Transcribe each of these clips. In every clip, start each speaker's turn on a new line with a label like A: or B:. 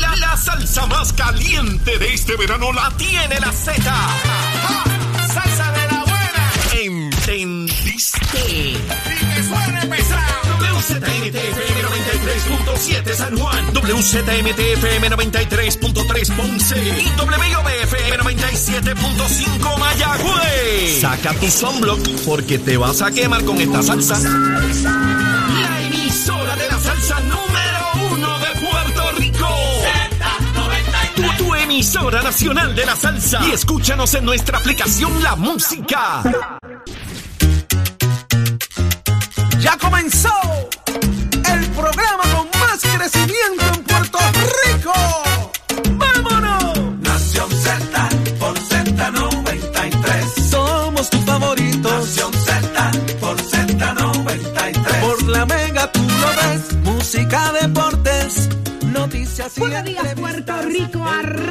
A: La, la salsa más caliente de este verano la tiene la Z.
B: ¡Salsa de la buena!
A: ¿Entendiste?
B: ¡Y que suene pesado!
A: WZMTFM 93.7 San Juan, WZMTFM 93.3 Ponce y WIOBFM 97.5 Mayagüez. Saca tu sunblock porque te vas a quemar con esta salsa. La emisora nacional de la salsa. Y escúchanos en nuestra aplicación La Música.
C: Ya comenzó el programa con más crecimiento en Puerto Rico. ¡Vámonos!
D: Nación Z por Z93.
C: Somos tus favoritos.
D: Nación Z por Z93.
C: Por la mega tú lo ves. Música, deportes, noticias y
E: Buenos días. Puerto Rico.
C: El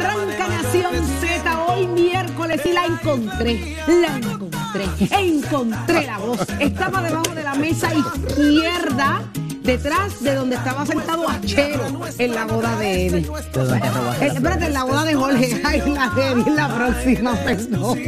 E: encontré. La encontré. Encontré la voz. Estaba debajo de la mesa izquierda. Detrás de donde estaba sentado Achero en la boda de Eddie. Eh, espérate, en la boda de Jorge. Ay, la de Eddie la próxima, perdón.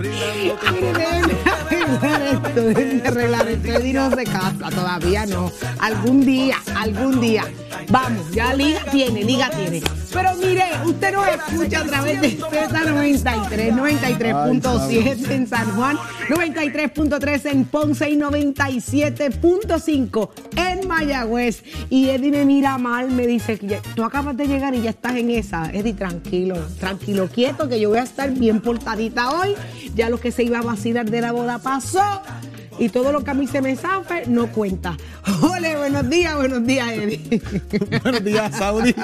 E: Ay, déjenme arreglar esto, déjenme arreglar esto. Eddie no se casa, todavía no. Algún día, algún día. Vamos, ya liga tiene, liga tiene. Pero mire, usted nos escucha a través de Z93, 93.7 en San Juan, 93.3 en Ponce y 97.5 en Mayagüez. Y Eddie me mira mal, me dice que tú acabas de llegar y ya estás en esa. Eddie, tranquilo, tranquilo, quieto, que yo voy a estar bien portadita hoy. Ya lo que se iba a vacilar de la boda pasó. Y todo lo que a mí se me zafe no cuenta. Ole, buenos días, buenos días, Eddie.
F: Buenos días, Saudi.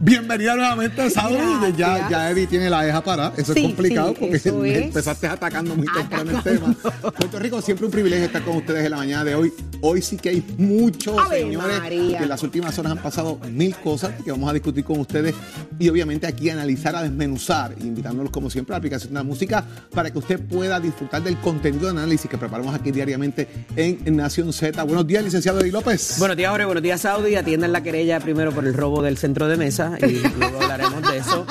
F: Bienvenida nuevamente, Saudi.
E: Gracias.
F: Ya, ya Eddie tiene la deja para. Eso
E: Sí,
F: es complicado
E: sí,
F: porque
E: eso es.
F: empezaste atacando muy temprano el tema. Puerto Rico, siempre un privilegio estar con ustedes en la mañana de hoy. Hoy sí que hay muchos señores
E: María.
F: que en las últimas horas han pasado mil cosas que vamos a discutir con ustedes y obviamente aquí analizar, a desmenuzar, invitándolos como siempre a la aplicación de la música para que usted pueda disfrutar del contenido de análisis que preparamos aquí diariamente en Nación Z. Buenos días, licenciado Eddie López.
G: Buenos días, Jorge. Buenos días, Saudi. Atiendan la querella primero por el robo del centro de mesa y luego hablaremos de eso.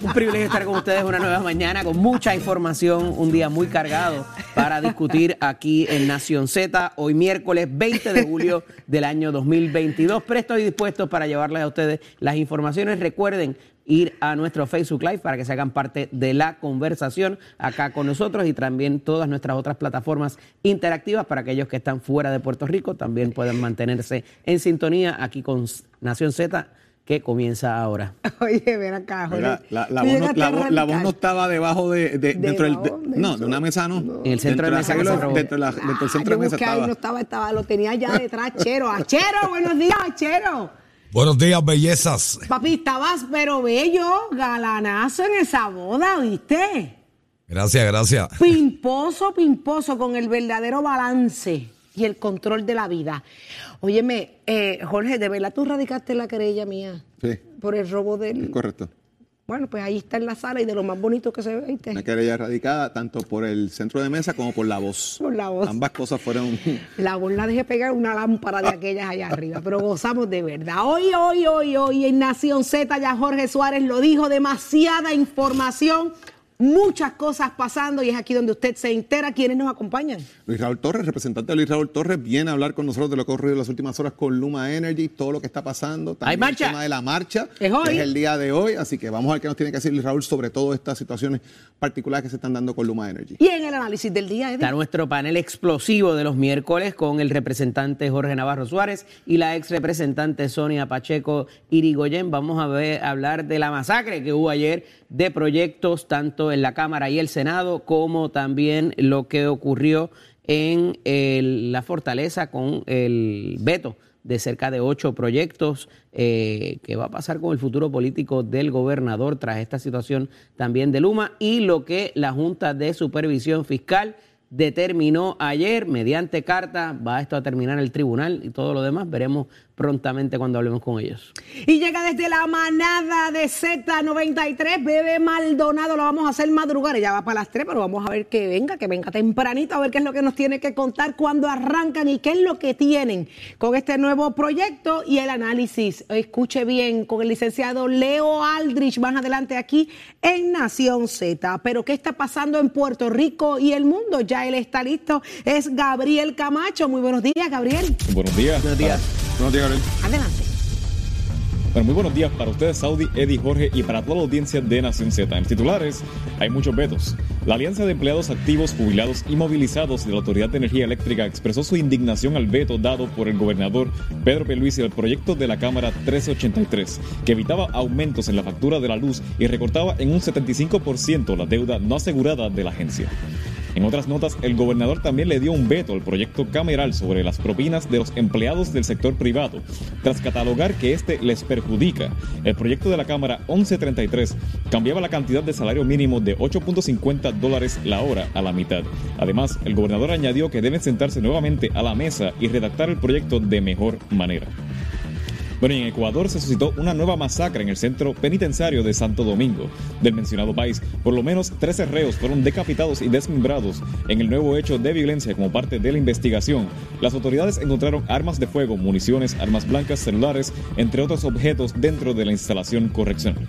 G: Un privilegio estar con ustedes una nueva mañana con mucha información, un día muy cargado para discutir aquí en Nación Z, hoy miércoles 20 de julio del año 2022. Prestos y dispuestos para llevarles a ustedes las informaciones. Recuerden ir a nuestro Facebook Live para que se hagan parte de la conversación acá con nosotros y también todas nuestras otras plataformas interactivas para aquellos que están fuera de Puerto Rico también puedan mantenerse en sintonía aquí con Nación Z que comienza ahora.
E: Oye, ven acá, Jorge.
F: La, voz no,
E: llegaste
F: la
E: a
F: voz- la voz
E: arrancar.
F: no estaba debajo de, de- dentro del, de- no, de una mesa no.
G: En el centro de
F: la
G: mesa robó.
F: dentro, de la- dentro del centro
E: Ah,
F: de mesa
E: busqué ahí,
F: estaba.
E: no estaba, estaba, lo tenía ya detrás, Chero. Achero, buenos días, Achero.
H: Buenos días, bellezas.
E: Papi, estabas pero bello, galanazo en esa boda, ¿viste?
H: Gracias, gracias.
E: Pimposo, pimposo, con el verdadero balance y el control de la vida. Óyeme, eh, Jorge, ¿de verdad tú radicaste la querella mía
F: Sí,
E: por el robo del...
F: es correcto.
E: Bueno, pues ahí está en la sala y de lo más bonito que se ve, ¿viste?
F: Una querella radicada tanto por el centro de mesa como por la voz.
E: Por la voz.
F: Ambas cosas fueron.
E: La voz la dejé pegar una lámpara de aquellas allá arriba, pero gozamos de verdad. Hoy, hoy, hoy, hoy en Nación Z ya Jorge Suárez lo dijo, demasiada información, muchas cosas pasando y es aquí donde usted se entera quiénes nos acompañan.
F: Luis Raúl Torres, representante de Luis Raúl Torres, viene a hablar con nosotros de lo que ha ocurrido en las últimas horas con Luma Energy, todo lo que está pasando. También
G: Hay marcha.
F: El tema de la marcha,
E: Es hoy.
F: que es el día de hoy. Así que vamos a ver qué nos tiene que decir Luis Raúl sobre todas estas situaciones particulares que se están dando con Luma Energy.
E: Y en el análisis del día, Eddie.
G: Está nuestro panel explosivo de los miércoles con el representante Jorge Navarro Suárez y la ex representante Sonia Pacheco Irigoyen. Vamos a ver, a hablar de la masacre que hubo ayer de proyectos tanto en la Cámara y el Senado como también lo que ocurrió en la fortaleza con el veto de cerca de ocho proyectos eh, que va a pasar con el futuro político del gobernador tras esta situación también de Luma y lo que la Junta de Supervisión Fiscal determinó ayer. Mediante carta, va esto a terminar el tribunal y todo lo demás, veremos prontamente cuando hablemos con ellos.
E: Y llega desde la manada de Z93, Bebe Maldonado, lo vamos a hacer madrugar, ya va para las 3, pero vamos a ver que venga, que venga tempranito, a ver qué es lo que nos tiene que contar cuando arrancan y qué es lo que tienen con este nuevo proyecto y el análisis. Escuche bien, con el licenciado Leo Aldrich, más adelante aquí en Nación Z. Pero ¿qué está pasando en Puerto Rico y el mundo? Ya él está listo, es Gabriel Camacho. Muy buenos días, Gabriel.
I: Buenos días.
G: Buenos días.
F: Buenos días, Gabriel.
E: Adelante.
I: Bueno, muy buenos días para ustedes, Saudi, Eddie, Jorge y para toda la audiencia de Nación Z. En titulares, hay muchos vetos. La Alianza de Empleados Activos, Jubilados y Movilizados de la Autoridad de Energía Eléctrica expresó su indignación al veto dado por el gobernador Pedro Pierluisi al proyecto de la Cámara 1383, que evitaba aumentos en la factura de la luz y recortaba en un 75% la deuda no asegurada de la agencia. En otras notas, el gobernador también le dio un veto al proyecto cameral sobre las propinas de los empleados del sector privado, tras catalogar que este les perjudica. El proyecto de la Cámara 1133 cambiaba la cantidad de salario mínimo de 8.50 dólares la hora a la mitad. Además, el gobernador añadió que deben sentarse nuevamente a la mesa y redactar el proyecto de mejor manera. Bueno, en Ecuador se suscitó una nueva masacre en el centro penitenciario de Santo Domingo del mencionado país. Por lo menos 13 reos fueron decapitados y desmembrados en el nuevo hecho de violencia como parte de la investigación. Las autoridades encontraron armas de fuego, municiones, armas blancas, celulares, entre otros objetos dentro de la instalación correccional.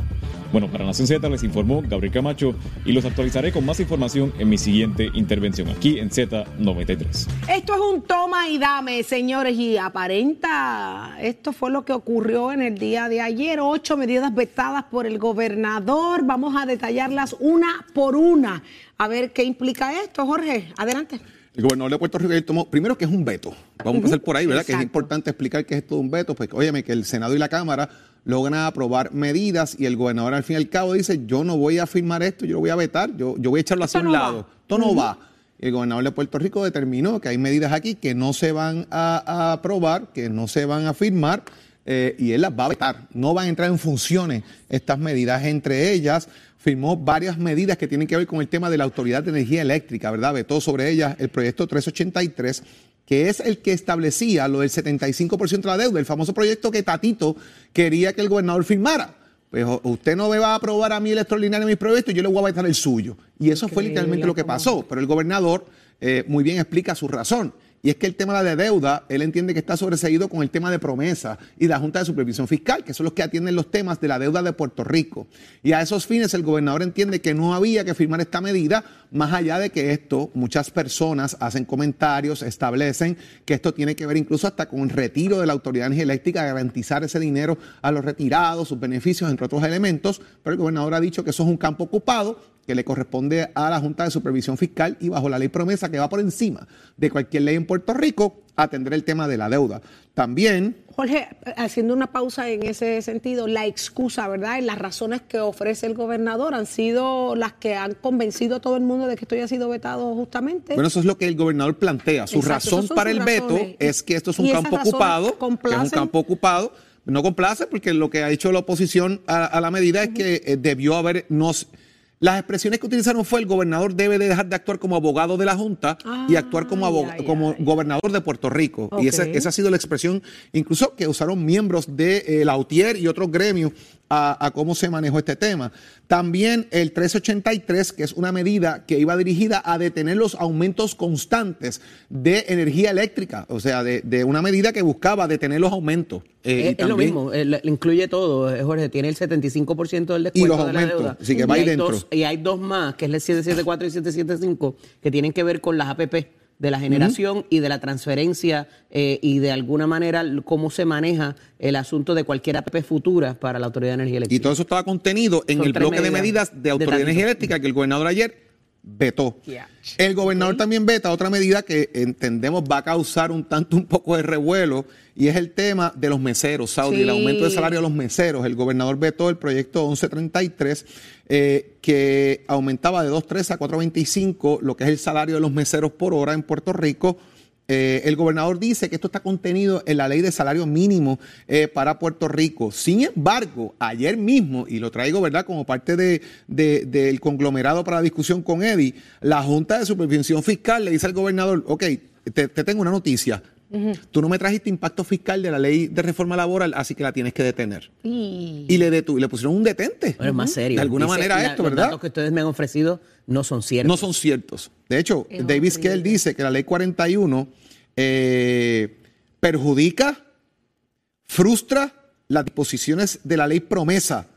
I: Bueno, para Nación Z les informó Gabriel Camacho y los actualizaré con más información en mi siguiente intervención aquí en Z93.
E: Esto es un toma y dame, señores, y aparenta, esto fue lo que ocurrió en el día de ayer, ocho medidas vetadas por el gobernador, vamos a detallarlas una por una, a ver qué implica esto, Jorge, adelante.
F: El gobernador de Puerto Rico ayer tomó, primero que es un veto. Vamos a empezar por ahí, ¿verdad? Que es importante explicar que es todo un veto. Pues, óyeme, que el Senado y la Cámara logran aprobar medidas y el gobernador al fin y al cabo dice, yo no voy a firmar esto, yo lo voy a vetar, yo, yo voy a echarlo hacia
E: Esto
F: un
E: no
F: lado.
E: va.
F: Esto no va. El gobernador de Puerto Rico determinó que hay medidas aquí que no se van a, a aprobar, que no se van a firmar, eh, y él las va a vetar. No van a entrar en funciones estas medidas. Entre ellas, firmó varias medidas que tienen que ver con el tema de la Autoridad de Energía Eléctrica, ¿verdad? Vetó sobre ellas el proyecto 383 que es el que establecía lo del 75% de la deuda, el famoso proyecto que Tatito quería que el gobernador firmara. Pues usted no me va a aprobar a mí el extraordinario de mis proyectos, yo le voy a vetar el suyo. Y eso fue literalmente lo que pasó. Pero el gobernador eh, muy bien explica su razón. Y es que el tema de deuda, él entiende que está sobreseído con el tema de promesa y la Junta de Supervisión Fiscal, que son los que atienden los temas de la deuda de Puerto Rico. Y a esos fines el gobernador entiende que no había que firmar esta medida, más allá de que esto, muchas personas hacen comentarios, establecen que esto tiene que ver incluso hasta con el retiro de la Autoridad de Energía Eléctrica, garantizar ese dinero a los retirados, sus beneficios, entre otros elementos. Pero el gobernador ha dicho que eso es un campo ocupado que le corresponde a la Junta de Supervisión Fiscal y bajo la ley promesa que va por encima de cualquier ley en Puerto Rico, atender el tema de la deuda. También
E: Jorge, haciendo una pausa en ese sentido, la excusa, ¿verdad? Y las razones que ofrece el gobernador han sido las que han convencido a todo el mundo de que esto haya sido vetado justamente.
F: Bueno, eso es lo que el gobernador plantea. Su
E: Exacto,
F: razón para el veto es que esto es un campo ocupado, que es un campo ocupado. No complace porque lo que ha hecho la oposición a, a la medida es que eh, debió haber nos las expresiones que utilizaron fue el gobernador debe de dejar de actuar como abogado de la Junta y actuar como,
E: ay,
F: como gobernador de Puerto Rico. Y esa ha sido la expresión, incluso que usaron miembros de eh, la UTIER y otros gremios a, a cómo se manejó este tema. También el 383, que es una medida que iba dirigida a detener los aumentos constantes de energía eléctrica, o sea, de, de una medida que buscaba detener los aumentos. Eh, y
G: es, es lo mismo, eh, incluye todo, eh, Jorge, tiene el 75% del
F: Y los
G: descuento de la
F: aumentos,
G: deuda.
F: así que va ahí
G: hay
F: dentro.
G: dos- y hay dos más, que es el 774 y 775, que tienen que ver con las APP de la generación y de la transferencia eh, y de alguna manera cómo se maneja el asunto de cualquier APP futura para la Autoridad de Energía
F: Y
G: Eléctrica.
F: todo eso estaba contenido en
G: Son
F: el bloque de
G: medidas
F: de
G: de
F: Autoridad de Energía
G: Tatito.
F: Eléctrica que el gobernador ayer vetó. El gobernador también veta otra medida que entendemos va a causar un tanto un poco de revuelo y es el tema de los meseros, Saudi,
E: Sí.
F: el aumento de salario de los meseros. El gobernador vetó el proyecto 1133 eh, que aumentaba de 2.13 a 4.25 lo que es el salario de los meseros por hora en Puerto Rico. Eh, el gobernador dice que esto está contenido en la ley de salario mínimo eh, para Puerto Rico. Sin embargo, ayer mismo, y lo traigo, ¿verdad?, como parte de, de- del conglomerado para la discusión con Eddie, la Junta de Supervisión Fiscal le dice al gobernador, ok, te tengo una noticia, Tú no me trajiste impacto fiscal de la ley de reforma laboral, así que la tienes que detener.
E: Y
F: Y le, detu- y le pusieron un detente.
G: Pero es más serio.
F: De alguna
G: Dice,
F: manera
G: la-
F: esto,
G: los
F: ¿verdad?
G: datos que ustedes me han ofrecido no son ciertos.
F: No son ciertos. De hecho,
E: Es
F: David. Skell dice que la ley 41 eh, perjudica, frustra las disposiciones de la ley promesa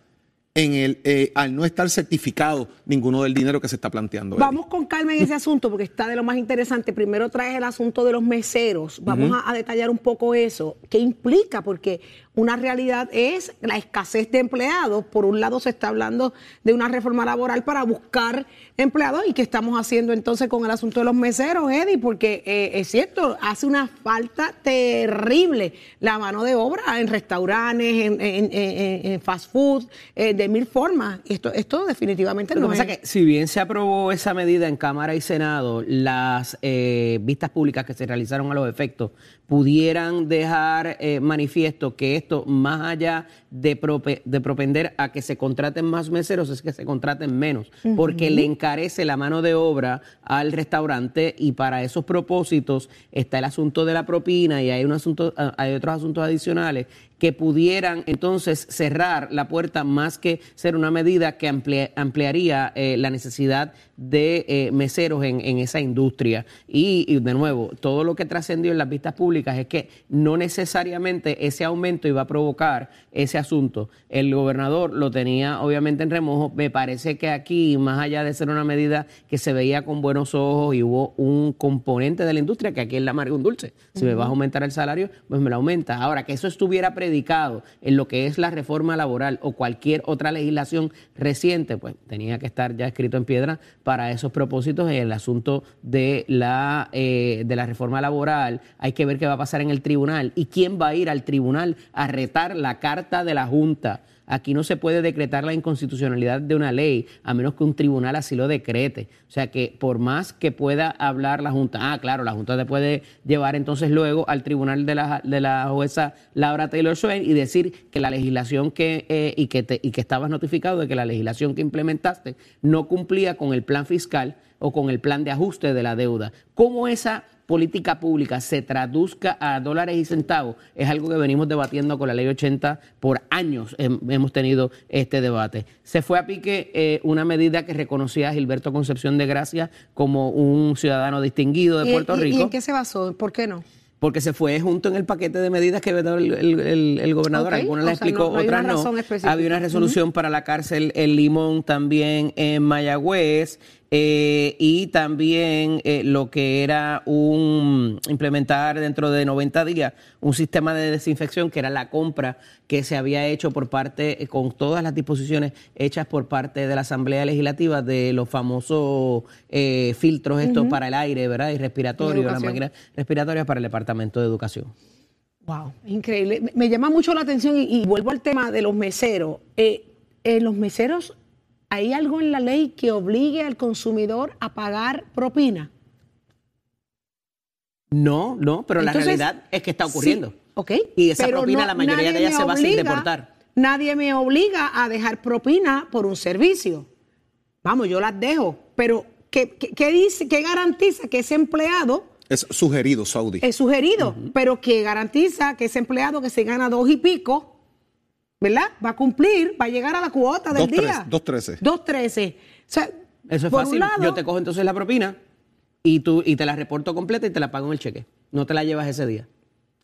F: en el, eh, al no estar certificado ninguno del dinero que se está planteando. Eddie.
E: Vamos con calma en ese asunto porque está de lo más interesante. Primero traes el asunto de los meseros. Vamos a, a detallar un poco eso. ¿Qué implica? Porque una realidad es la escasez de empleados. Por un lado se está hablando de una reforma laboral para buscar empleados y qué estamos haciendo entonces con el asunto de los meseros, Eddie, porque eh, es cierto, hace una falta terrible la mano de obra en restaurantes, en, en- en- en fast food, eh, de mil formas. Esto, esto definitivamente
G: Lo
E: no
G: que pasa
E: es...
G: es que si bien se aprobó esa medida en Cámara y Senado, las eh, vistas públicas que se realizaron a los efectos pudieran dejar eh, manifiesto que esto, más allá de, prope- de propender a que se contraten más meseros, es que se contraten menos, porque le encarece la mano de obra al restaurante y para esos propósitos está el asunto de la propina y hay, un asunto, ah, hay otros asuntos adicionales que pudieran entonces cerrar la puerta más que ser una medida que amplia- ampliaría eh, la necesidad de eh, meseros en, en esa industria. Y, y, de nuevo, todo lo que trascendió en las vistas públicas es que no necesariamente ese aumento iba a provocar ese asunto. El gobernador lo tenía obviamente en remojo. Me parece que aquí, más allá de ser una medida que se veía con buenos ojos y hubo un componente de la industria que aquí es la amarga un dulce. Si me vas a aumentar el salario, pues me lo aumenta. Ahora, que eso estuviera predicado en lo que es la reforma laboral o cualquier otra legislación reciente, pues tenía que estar ya escrito en piedra para esos propósitos. El asunto de la, eh, de la reforma laboral, hay que ver qué va a pasar en el tribunal y quién va a ir al tribunal a retar la carta de la Junta. Aquí no se puede decretar la inconstitucionalidad de una ley a menos que un tribunal así lo decrete. O sea que por más que pueda hablar la Junta, ah, claro, la Junta te puede llevar entonces luego al tribunal de la, de la jueza Laura Taylor Swain y decir que la legislación que, eh, y, que te- y que estabas notificado de que la legislación que implementaste no cumplía con el plan fiscal o con el plan de ajuste de la deuda. ¿Cómo esa política pública se traduzca a dólares y centavos es algo que venimos debatiendo con la ley 80 por años hem- hemos tenido este debate. Se fue a pique eh, una medida que reconocía a Gilberto Concepción de Gracia como un ciudadano distinguido de
E: ¿Y-
G: Puerto
E: y- ¿Y
G: Rico
E: en qué se basó? ¿Por qué no?
G: porque se fue junto en el paquete de medidas que había dado el, el- gobernador.
E: Ok,
G: Algunas explicó,
E: no- no
G: otras no. Había una resolución para la cárcel en Limón, también en Mayagüez, eh, y también eh, lo que era un implementar dentro de 90 días un sistema de desinfección que era la compra que se había hecho por parte, eh, con todas las disposiciones hechas por parte de la Asamblea Legislativa de los famosos eh, filtros estos para el aire, ¿verdad? Y respiratorio, las máquinas respiratorias para el Departamento de Educación.
E: Wow, increíble. Me- llama mucho la atención y, y vuelvo al tema de los meseros. En los meseros, ¿hay algo en la ley que obligue al consumidor a pagar propina?
G: No, no, pero la realidad es que está ocurriendo.
E: Sí, ok.
G: Y esa
E: pero
G: propina, la mayoría de ella
E: me
G: se va sin deportar.
E: Nadie me obliga a dejar propina por un servicio. Vamos, yo las dejo. Pero, ¿qué, qué- qué dice, qué garantiza que ese empleado
F: Es sugerido, Saudi.
E: es sugerido, pero que garantiza que ese empleado que se gana dos y pico, ¿verdad? Va a cumplir, va a llegar a la cuota del
F: Dos tres-
E: día.
F: dos trece.
E: Dos trece. O sea,
G: Eso es
E: por
G: fácil.
E: Un lado,
G: Yo te cojo entonces la propina y tú y te la reporto completa y te la pago en el cheque. No te la llevas ese día.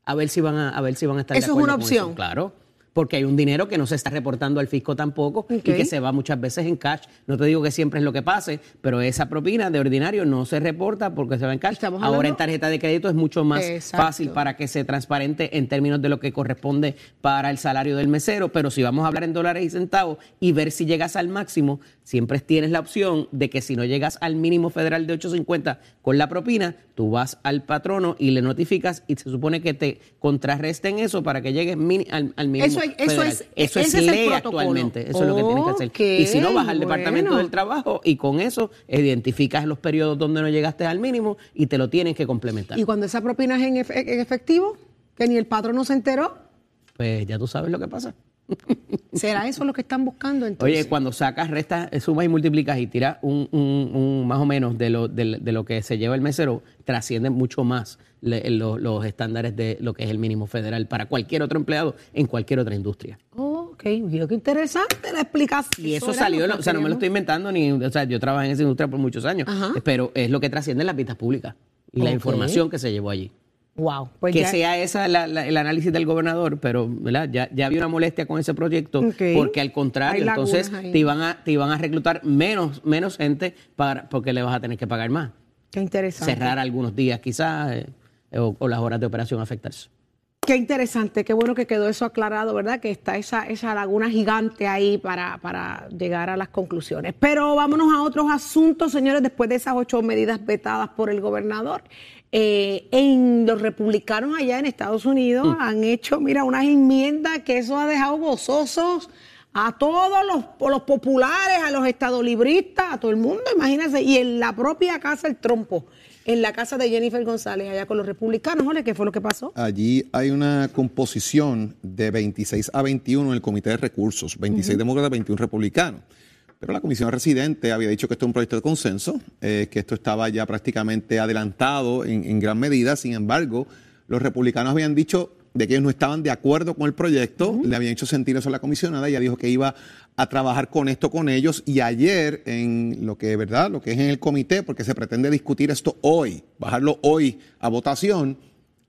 G: A ver si van a, a ver si van a estar de
E: Eso es una
G: con
E: opción.
G: eso. Claro. Porque hay un dinero que no se está reportando al fisco tampoco y que se va muchas veces en cash. No te digo que siempre es lo que pase, pero esa propina de ordinario no se reporta porque se va en cash.
E: Estamos
G: Ahora
E: hablando-
G: en tarjeta de crédito es mucho más
E: Exacto.
G: fácil para que se transparente en términos de lo que corresponde para el salario del mesero, pero si vamos a hablar en dólares y centavos y ver si llegas al máximo, siempre tienes la opción de que si no llegas al mínimo federal de 8.50 con la propina, tú vas al patrono y le notificas y se supone que te contrarresten eso para que llegues al, al mínimo
E: Eso es- eso es-
G: Eso es ley actualmente, eso es lo que tienes que hacer. Y si no, vas al departamento del trabajo y con eso identificas los periodos donde no llegaste al mínimo y te lo tienen que complementar.
E: Y cuando esa propina es en efectivo, que ni el patrón no se enteró,
G: Pues ya tú sabes lo que pasa.
E: ¿Será eso lo que están buscando entonces?
G: Oye, cuando sacas, restas, sumas y multiplicas y tiras un, un- un más o menos de lo, de, de lo que se lleva el mesero, trascienden mucho más le- lo- los estándares de lo que es el mínimo federal para cualquier otro empleado en cualquier otra industria.
E: Oh, ok, Dios, qué interesante la explicación.
G: Y eso salió, o sea, no me lo estoy inventando, ni, o sea, yo trabajé en esa industria por muchos años,
E: Ajá.
G: pero es lo que trasciende en las vistas públicas y la información que se llevó allí.
E: Wow, pues
G: que
E: ya-
G: sea esa la- la- el análisis del gobernador, pero ¿verdad? Ya, ya había una molestia con ese proyecto, porque al contrario, entonces
E: ahí.
G: te iban, a, te iban a reclutar menos, menos gente para, porque le vas a tener que pagar más.
E: Qué interesante.
G: Cerrar algunos días quizás, eh, o, o las horas de operación afectarse.
E: Qué interesante, qué bueno que quedó eso aclarado, ¿verdad? Que está esa, esa laguna gigante ahí para, para llegar a las conclusiones. Pero vámonos a otros asuntos, señores, después de esas ocho medidas vetadas por el gobernador. Eh, en los republicanos allá en Estados Unidos han hecho, mira, unas enmiendas que eso ha dejado gozosos a todos los, los populares, a los estadolibristas, a todo el mundo, imagínense, y en la propia casa el trompo, en la casa de Jennifer González, allá con los republicanos, Ole, ¿qué fue lo que pasó?
F: Allí hay una composición de 26 a 21 en el Comité de Recursos, 26 demócratas, 21 republicanos. Pero la Comisión Residente había dicho que esto es un proyecto de consenso, eh, que esto estaba ya prácticamente adelantado en, en gran medida. Sin embargo, los republicanos habían dicho de que ellos no estaban de acuerdo con el proyecto, le habían hecho sentir eso a la comisionada, ella dijo que iba a trabajar con esto con ellos y ayer en lo que verdad, lo que es en el comité, porque se pretende discutir esto hoy, bajarlo hoy a votación,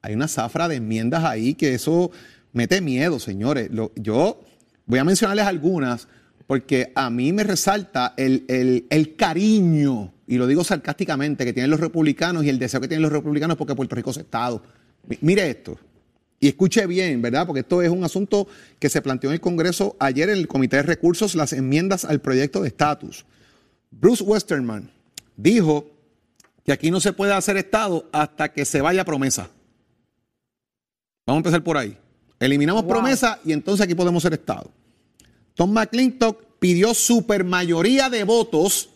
F: hay una zafra de enmiendas ahí que eso mete miedo, señores. Lo- yo voy a mencionarles algunas porque a mí me resalta el, el- el cariño, y lo digo sarcásticamente, que tienen los republicanos y el deseo que tienen los republicanos porque Puerto Rico es Estado. Mi- Mire esto. Y escuche bien, ¿verdad? Porque esto es un asunto que se planteó en el Congreso ayer en el Comité de Recursos, las enmiendas al proyecto de estatus. Bruce Westerman dijo que aquí no se puede hacer Estado hasta que se vaya promesa. Vamos a empezar por ahí. Eliminamos promesa y entonces aquí podemos ser Estado. Tom McClintock pidió supermayoría de votos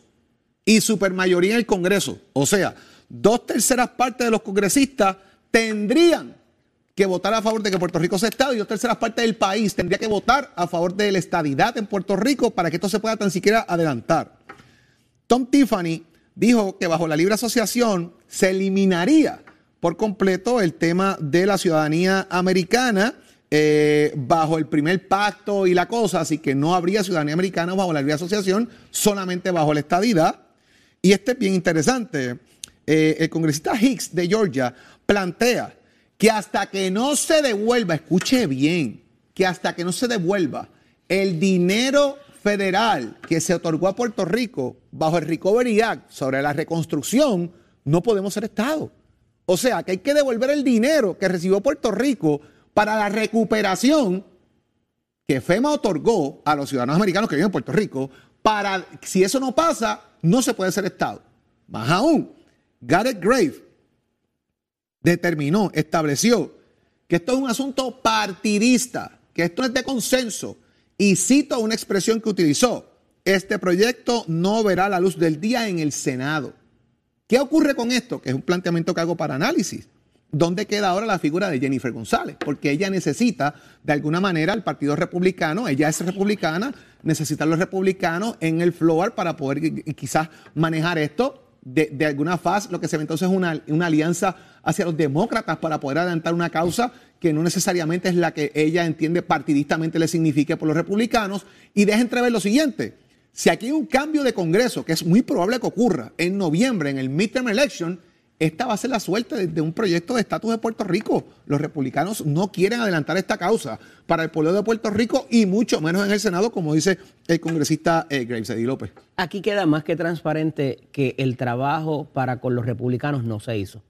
F: y supermayoría en el Congreso. O sea, dos terceras partes de los congresistas tendrían que votar a favor de que Puerto Rico sea Estado y dos terceras partes del país tendría que votar a favor de la estadidad en Puerto Rico para que esto se pueda tan siquiera adelantar. Tom Tiffany dijo que bajo la libre asociación se eliminaría por completo el tema de la ciudadanía americana eh, bajo el primer pacto y la cosa, así que no habría ciudadanía americana bajo la libre asociación, solamente bajo la estadidad. Y este es bien interesante. Eh, el congresista Hicks de Georgia plantea que hasta que no se devuelva, escuche bien, que hasta que no se devuelva el dinero federal que se otorgó a Puerto Rico bajo el Recovery Act sobre la reconstrucción, no podemos ser Estado. O sea, que hay que devolver el dinero que recibió Puerto Rico para la recuperación que FEMA otorgó a los ciudadanos americanos que viven en Puerto Rico, para, si eso no pasa, no se puede ser Estado. Más aún, Garrett Grave determinó, estableció que esto es un asunto partidista, que esto es de consenso, y cito una expresión que utilizó, este proyecto no verá la luz del día en el Senado. ¿Qué ocurre con esto? Que es un planteamiento que hago para análisis. ¿Dónde queda ahora la figura de Jennifer González? Porque ella necesita, de alguna manera, el Partido Republicano, ella es republicana, necesita a los republicanos en el floor para poder qui- qui- quizás manejar esto. De, de alguna faz, lo que se ve entonces es una, una alianza hacia los demócratas para poder adelantar una causa que no necesariamente es la que ella entiende partidistamente le signifique por los republicanos. Y deja entrever lo siguiente, si aquí hay un cambio de Congreso, que es muy probable que ocurra en noviembre, en el midterm election, esta va a ser la suerte de, un proyecto de estatus de Puerto Rico. Los republicanos no quieren adelantar esta causa para el pueblo de Puerto Rico y mucho menos en el Senado, como dice el congresista eh, Graves López.
G: Aquí queda más que transparente que el trabajo para con los republicanos no se hizo.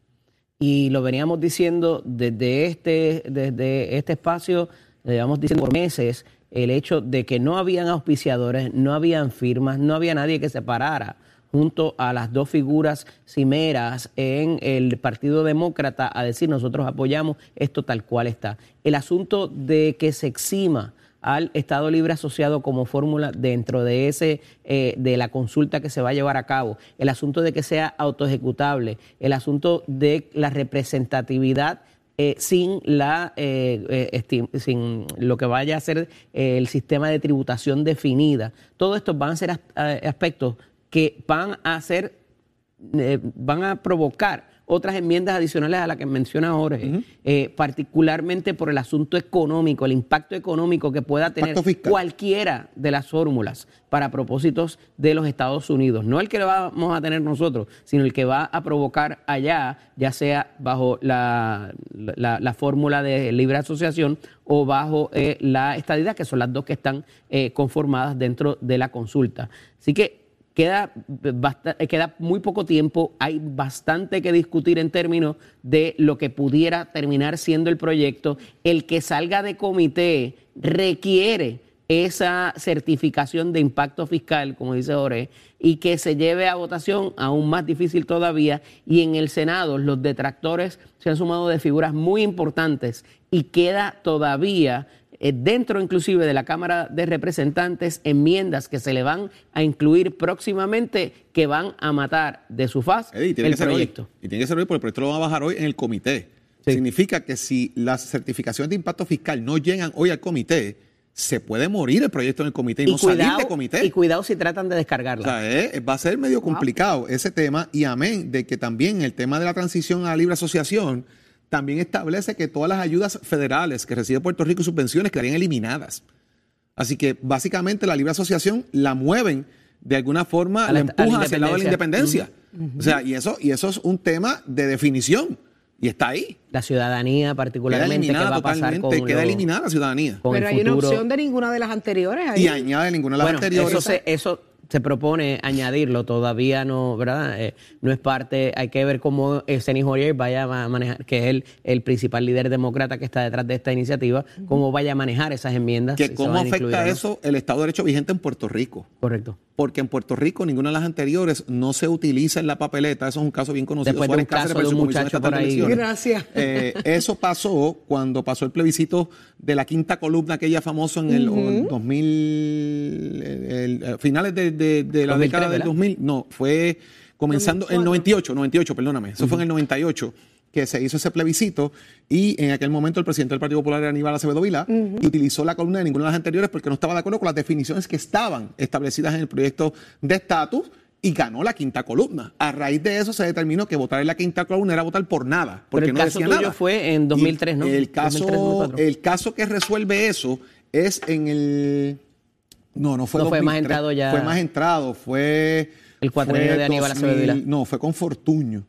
G: Y lo veníamos diciendo desde este, desde este espacio, le llevamos diciendo por meses, el hecho de que no habían auspiciadores, no habían firmas, no había nadie que se parara junto a las dos figuras cimeras en el Partido Demócrata a decir nosotros apoyamos esto tal cual está. El asunto de que se exima al Estado Libre Asociado como fórmula dentro de ese eh, de la consulta que se va a llevar a cabo, el asunto de que sea autoejecutable, el asunto de la representatividad eh, sin, la, eh, eh, sin lo que vaya a ser eh, el sistema de tributación definida. Todo esto van a ser as- aspectos que van a ser eh, van a provocar otras enmiendas adicionales a las que menciona Jorge, eh, particularmente por el asunto económico, el impacto económico que pueda tener cualquiera de las fórmulas para propósitos de los Estados Unidos. No el que vamos a tener nosotros, sino el que va a provocar allá, ya sea bajo la, la- la fórmula de libre asociación o bajo eh, la estadidad, que son las dos que están eh, conformadas dentro de la consulta. Así que Queda, eh, queda muy poco tiempo, hay bastante que discutir en términos de lo que pudiera terminar siendo el proyecto. El que salga de comité requiere esa certificación de impacto fiscal, como dice Jorge, y que se lleve a votación aún más difícil todavía. Y en el Senado los detractores se han sumado de figuras muy importantes y queda todavía eh, dentro inclusive de la Cámara de Representantes enmiendas que se le van a incluir próximamente que van a matar de su faz
F: Eddie, tiene
G: el
F: que ser
G: proyecto.
F: hoy. Y tiene que ser hoy porque el proyecto lo van a bajar hoy en el comité. Significa que si las certificaciones de impacto fiscal no llegan hoy al comité, se puede morir el proyecto en el comité y, no salir de comité.
G: y cuidado si tratan de
F: O
G: descargarla.
F: sea, eh, va a ser medio complicado ese tema y amén de que también el tema de la transición a la libre asociación también establece que todas las ayudas federales que recibe Puerto Rico y subvenciones quedarían eliminadas. Así que básicamente la libre asociación la mueven de alguna forma, la,
G: la- a la
F: empujan hacia el lado de la independencia. O sea, y eso, y eso es un tema de definición y está ahí.
G: La ciudadanía
F: Queda
G: particularmente, ¿qué
F: eliminada
G: va a pasar
F: totalmente,
G: con
F: queda
G: lo-
F: eliminada la ciudadanía.
G: con
E: Pero hay una opción de ninguna de las anteriores ahí.
F: Y añade ninguna de las
G: bueno,
F: anteriores.
G: Eso se, eso se propone añadirlo, todavía no, ¿verdad? Eh, no es parte, hay que ver cómo eh, Steny Hoyer vaya a manejar, que es el, el principal líder demócrata que está detrás de esta iniciativa, cómo vaya a manejar esas enmiendas. si
F: que
G: se
F: cómo afecta eso el Estado de Derecho vigente en Puerto Rico.
G: Correcto.
F: Porque en Puerto Rico ninguna de las anteriores no se utiliza en la papeleta. Eso es un caso bien conocido.
G: Después de un caso de un muchacho por ahí.
E: Gracias.
F: Eh, eso pasó cuando pasó el plebiscito de la quinta columna, aquella famoso en el o en 2000, el- el- finales de, de- de la
G: 2003,
F: década del
G: ¿verdad?
F: 2000. No, fue comenzando en el 98, 98, perdóname. Eso fue en el 98 que se hizo ese plebiscito y en aquel momento el presidente del Partido Popular era Aníbal Acevedo Vila y utilizó la columna de ninguna de las anteriores porque no estaba de acuerdo con las definiciones que estaban establecidas en el proyecto de estatus y ganó la quinta columna. A raíz de eso se determinó que votar en la quinta columna era votar por nada, porque
G: el
F: no
G: caso
F: decía
G: tuyo
F: nada.
G: fue en 2003,
F: Y
G: ¿no?
F: El caso,
G: 2003, 2004.
F: el caso que resuelve eso es en el no, no fue
G: No, fue más
F: 2003,
G: entrado ya-
F: Fue más entrado, fue
G: El cuatrenio de Aníbal Acevedo.
F: No, fue con Fortuño.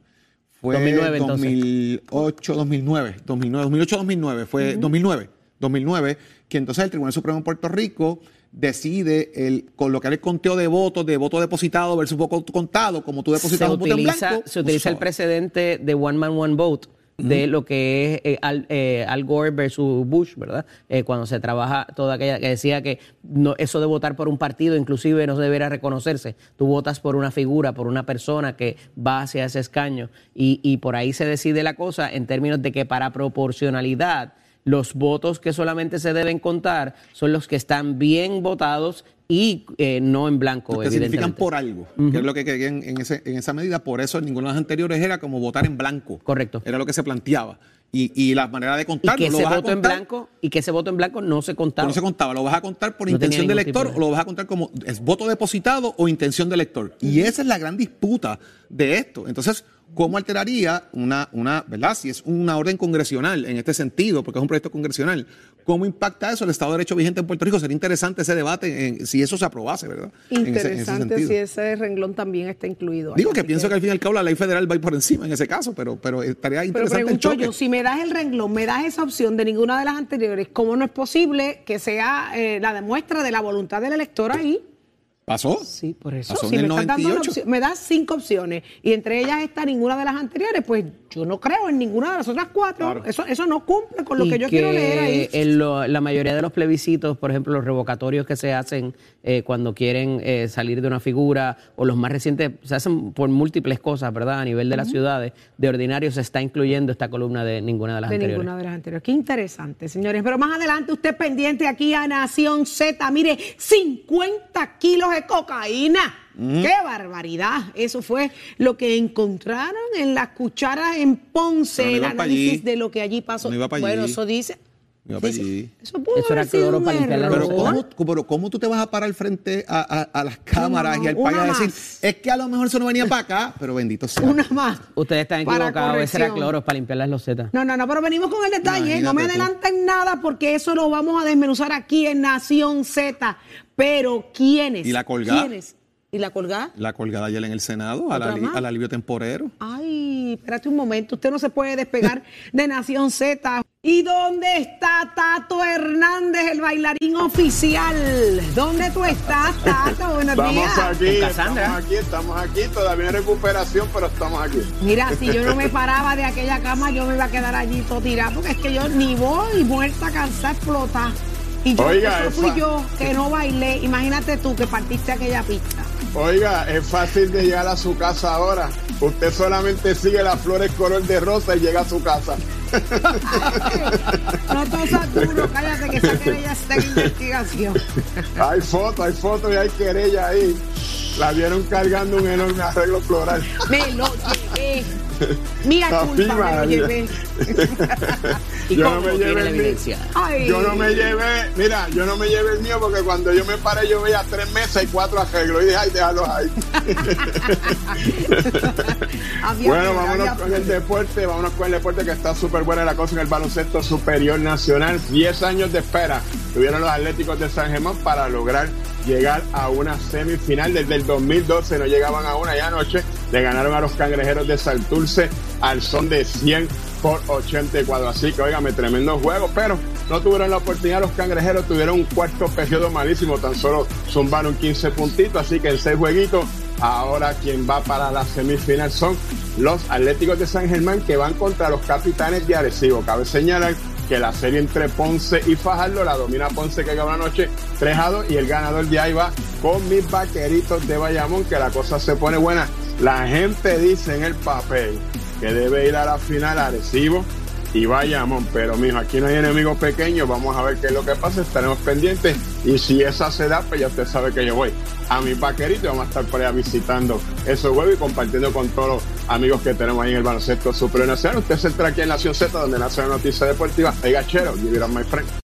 F: Fue
G: 2009, entonces.
F: 2008, 2009, 2009, 2008, 2009, fue 2009, 2009, que entonces el Tribunal Supremo de Puerto Rico decide el colocar el conteo de votos, de voto depositado versus voto contado, como tú
G: se
F: depositas un voto en blanco.
G: se utiliza el precedente de One Man, One Vote de lo que es eh, Al, eh, Al Gore versus Bush, ¿verdad? Eh, cuando se trabaja toda aquella que decía que no, eso de votar por un partido inclusive no debería reconocerse. Tú votas por una figura, por una persona que va hacia ese escaño y, y por ahí se decide la cosa en términos de que para proporcionalidad los votos que solamente se deben contar son los que están bien votados y eh, no en blanco,
F: que significan por algo, que es lo que querían en, esa medida. Por eso en ninguna de las anteriores era como votar en blanco.
G: Correcto.
F: Era lo que se planteaba. Y, y la manera de
G: y
F: contarlo,
G: que
F: lo
G: ese voto en
F: contar,
G: blanco y que ese voto en blanco no se contaba.
F: No se contaba, lo vas a contar por
G: No
F: intención de
G: ningún tipo
F: elector
G: de-
F: o lo vas a contar como es voto depositado o intención de elector. Y esa es la gran disputa de esto. Entonces, ¿cómo alteraría una, una, verdad? Si es una orden congresional en este sentido, porque es un proyecto congresional, ¿cómo impacta eso el Estado de Derecho vigente en Puerto Rico? Sería interesante ese debate en- si eso se aprobase, ¿verdad? En ese- en ese
E: Interesante si ese renglón también está incluido. ahí.
F: Digo que pienso que al fin y al cabo la ley federal va a ir por encima en ese caso, pero, pero estaría
E: Pero
F: interesante el
E: pregunto
F: choque.
E: yo, si me das el renglón, me das esa opción de ninguna de las anteriores, ¿cómo no es posible que sea eh, la demuestra de la voluntad del elector ahí?
F: ¿Pasó?
E: Sí, por eso.
F: Pasó
E: Si
F: en
E: me,
F: el
E: estás dando una
F: 98.
E: opción- me das cinco opciones y entre ellas está ninguna de las anteriores, pues yo no creo en ninguna de las otras cuatro.
F: Claro.
E: Eso, eso no cumple con lo
G: Y
E: que yo quiero leer ahí.
G: en lo- la mayoría de los plebiscitos, por ejemplo, los revocatorios que se hacen eh, cuando quieren eh, salir de una figura, o los más recientes, se hacen por múltiples cosas, ¿verdad? A nivel de las ciudades, de ordinario se está incluyendo esta columna de ninguna de las
E: de
G: anteriores.
E: ninguna de las anteriores. Qué interesante, señores. Pero más adelante, usted pendiente aquí a Nación Z. Mire, 50 kilos de cocaína. ¡Qué barbaridad! Eso fue lo que encontraron en las cucharas en Ponce,
F: no
E: el análisis
F: allí.
E: de lo que allí pasó.
F: No
E: bueno,
F: allí.
E: eso dice.
F: Iba pa'
E: dice-. Eso pudo
G: Eso era
E: haber sido
G: cloro
E: un
G: para.
F: Pero ¿cómo, pero ¿cómo tú te vas a parar frente a, a- a las cámaras
E: no,
F: y al país a decir,
E: más.
F: es que a lo mejor eso no venía para acá, pero bendito sea.
E: Una más.
G: Ustedes están equivocados, ese era cloro para limpiar las losetas.
E: No, no, no, pero venimos con el detalle. No me adelanten nada porque eso lo vamos a desmenuzar aquí en Nación Z. Pero ¿quiénes?
F: ¿Y la colgada?
E: ¿Quiénes? ¿Y la colgada?
F: La colgada ayer en el Senado, al, alivio temporero.
E: Ay, espérate un momento, usted no se puede despegar de Nación Z. ¿Y dónde está Tato Hernández, el bailarín oficial? ¿Dónde tú estás, Tato? Buenos
B: Estamos
E: días.
B: aquí, estamos aquí, estamos aquí, todavía en recuperación, pero estamos aquí.
E: Mira, si yo no me paraba de aquella cama, yo me iba a quedar allí todo tirado, porque es que yo ni voy muerta, cansada, explotar. Y yo,
B: Oiga,
E: eso fui
B: esa-
E: yo que no bailé. Imagínate tú que partiste aquella pista.
B: Oiga, es fácil de llegar a su casa ahora. Usted solamente sigue las flores color de rosa y llega a su casa.
E: No tosas duro, cállate que esa querella está en investigación.
B: Hay fotos, hay fotos y hay querella ahí. La vieron cargando un enorme arreglo floral.
E: Me lo llevé. Culpa, me lo llevé.
G: ¿Y
B: Yo
G: cómo
B: no me llevé
G: la
B: el
G: evidencia?
E: Ay.
B: Yo no me llevé, mira, yo no me llevé el mío porque cuando yo me paré yo veía tres mesas y cuatro arreglos y dije, ay, déjalos ahí. Bueno, vámonos con el deporte, vámonos con el deporte que está súper buena la cosa en el baloncesto superior nacional. 10 años de espera tuvieron los Atléticos de San Germán para lograr llegar a una semifinal. Desde el 2012 no llegaban a una y anoche le ganaron a los cangrejeros de Santurce al son de 100 por 84. Así que, óigame, tremendo juego, pero no tuvieron la oportunidad. Los cangrejeros tuvieron un cuarto periodo malísimo, tan solo zumbaron 15 puntitos. Así que en seis jueguitos, ahora quien va para la semifinal son los Atléticos de San Germán que van contra los capitanes de Arecibo. Cabe señalar que la serie entre Ponce y Fajardo la domina Ponce que ganó anoche 3 a 2 y el ganador de ahí va con mis vaqueritos de Bayamón que la cosa se pone buena. La gente dice en el papel que debe ir a la final Arecibo y Bayamón, pero mijo, aquí no hay enemigos pequeños, vamos a ver qué es lo que pasa, estaremos pendientes y si esa se da, pues ya usted sabe que yo voy a mi vaquerito y vamos a estar por allá visitando esos juegos y compartiendo con todos los amigos que tenemos ahí en el baloncesto superior nacional. Usted se entra aquí en Nación Z, donde nace la noticia deportiva. Oiga, chero, give it up, my friend.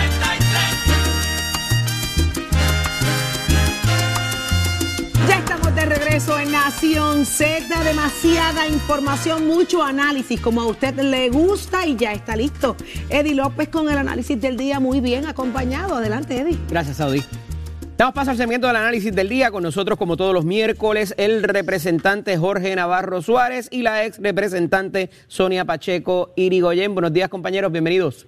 E: Nación Z. Demasiada información, mucho análisis, como a usted le gusta y ya está listo. Eddie López con el análisis del día, muy bien acompañado. Adelante, Eddie.
G: Gracias, Saudi. Damos paso al segmento del análisis del día. Con nosotros, como todos los miércoles, el representante Jorge Navarro Suárez y la ex representante Sonia Pacheco Irigoyen. Buenos días, compañeros. Bienvenidos.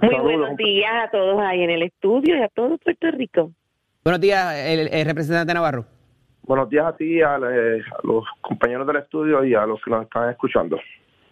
J: Muy
B: Saludos.
J: buenos días a todos ahí en el estudio y a todo Puerto Rico.
G: Buenos días, el, el representante Navarro.
K: Buenos días a ti, a, eh, a los compañeros del estudio y a los que nos están escuchando.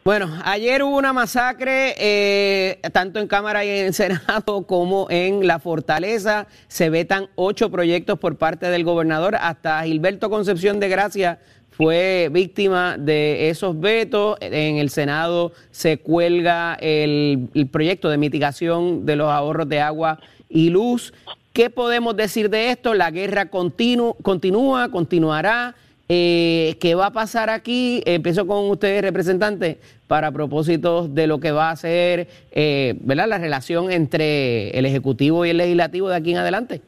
G: Bueno, ayer hubo una masacre, eh, tanto en Cámara y en Senado como en la Fortaleza. Se vetan ocho proyectos por parte del gobernador. Hasta Gilberto Concepción de Gracia fue víctima de esos vetos. En el Senado se cuelga el, el proyecto de mitigación de los ahorros de agua y luz. ¿Qué podemos decir de esto? La guerra continúa, continuará. Eh, ¿Qué va a pasar aquí? Empiezo con ustedes, representantes, para propósitos de lo que va a ser eh, ¿verdad? la relación entre el Ejecutivo y el Legislativo de aquí en adelante.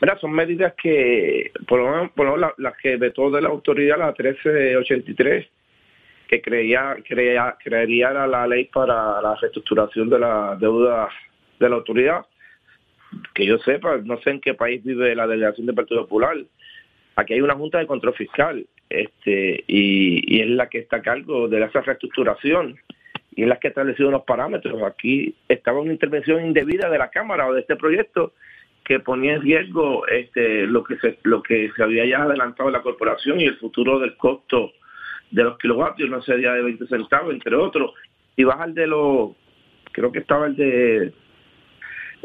K: Mira, son medidas que, por lo menos, las que vetó de la autoridad, la 1383, que creía, creía, crearía la, la ley para la reestructuración de la deuda de la autoridad. Que yo sepa, no sé en qué país vive la delegación del Partido Popular. Aquí hay una Junta de Control Fiscal este y, es la que está a cargo de esa reestructuración y es la que ha establecido unos parámetros. Aquí estaba una intervención indebida de la Cámara o de este proyecto que ponía en riesgo este, lo que se lo que se había ya adelantado la corporación y el futuro del costo de los kilovatios, no sería de 20 centavos, entre otros, y bajar de los, creo que estaba el de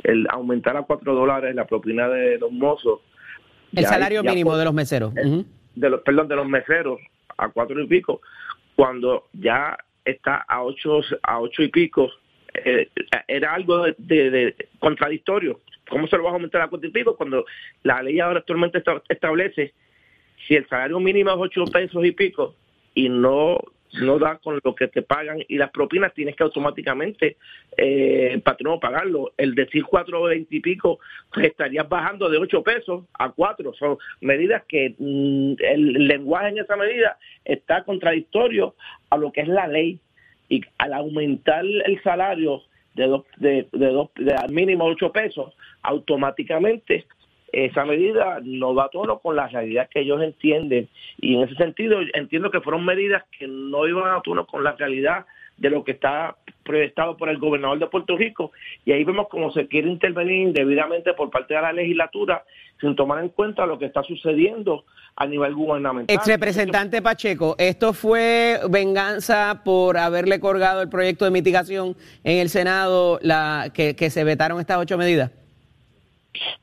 K: el aumentar a 4 dólares la propina de los mozos.
G: El salario mínimo
K: por-
G: de los meseros.
K: De los perdón de los meseros a cuatro y pico, cuando ya está a ocho, a ocho y pico, eh, era algo de, de- de contradictorio. ¿Cómo se lo va a aumentar a cuatro y pico cuando la ley ahora actualmente esta- establece si el salario mínimo es ocho pesos y pico y no no da con lo que te pagan y las propinas tienes que automáticamente eh, patrón pagarlo. El decir cuatro veinte y pico pues, estarías bajando de ocho pesos a cuatro. Son medidas que mm, el lenguaje en esa medida está contradictorio a lo que es la ley y al aumentar el salario de dos, de, de dos, de al mínimo ocho pesos, automáticamente esa medida no va a tono con la realidad que ellos entienden y en ese sentido entiendo que fueron medidas que no iban a tono con la realidad de lo que está proyectado por el gobernador de Puerto Rico y ahí vemos cómo se quiere intervenir indebidamente por parte de la legislatura sin tomar en cuenta lo que está sucediendo a nivel gubernamental.
G: Ex representante Pacheco, ¿esto fue venganza por haberle colgado el proyecto de mitigación en el Senado la que, que se vetaron estas ocho medidas?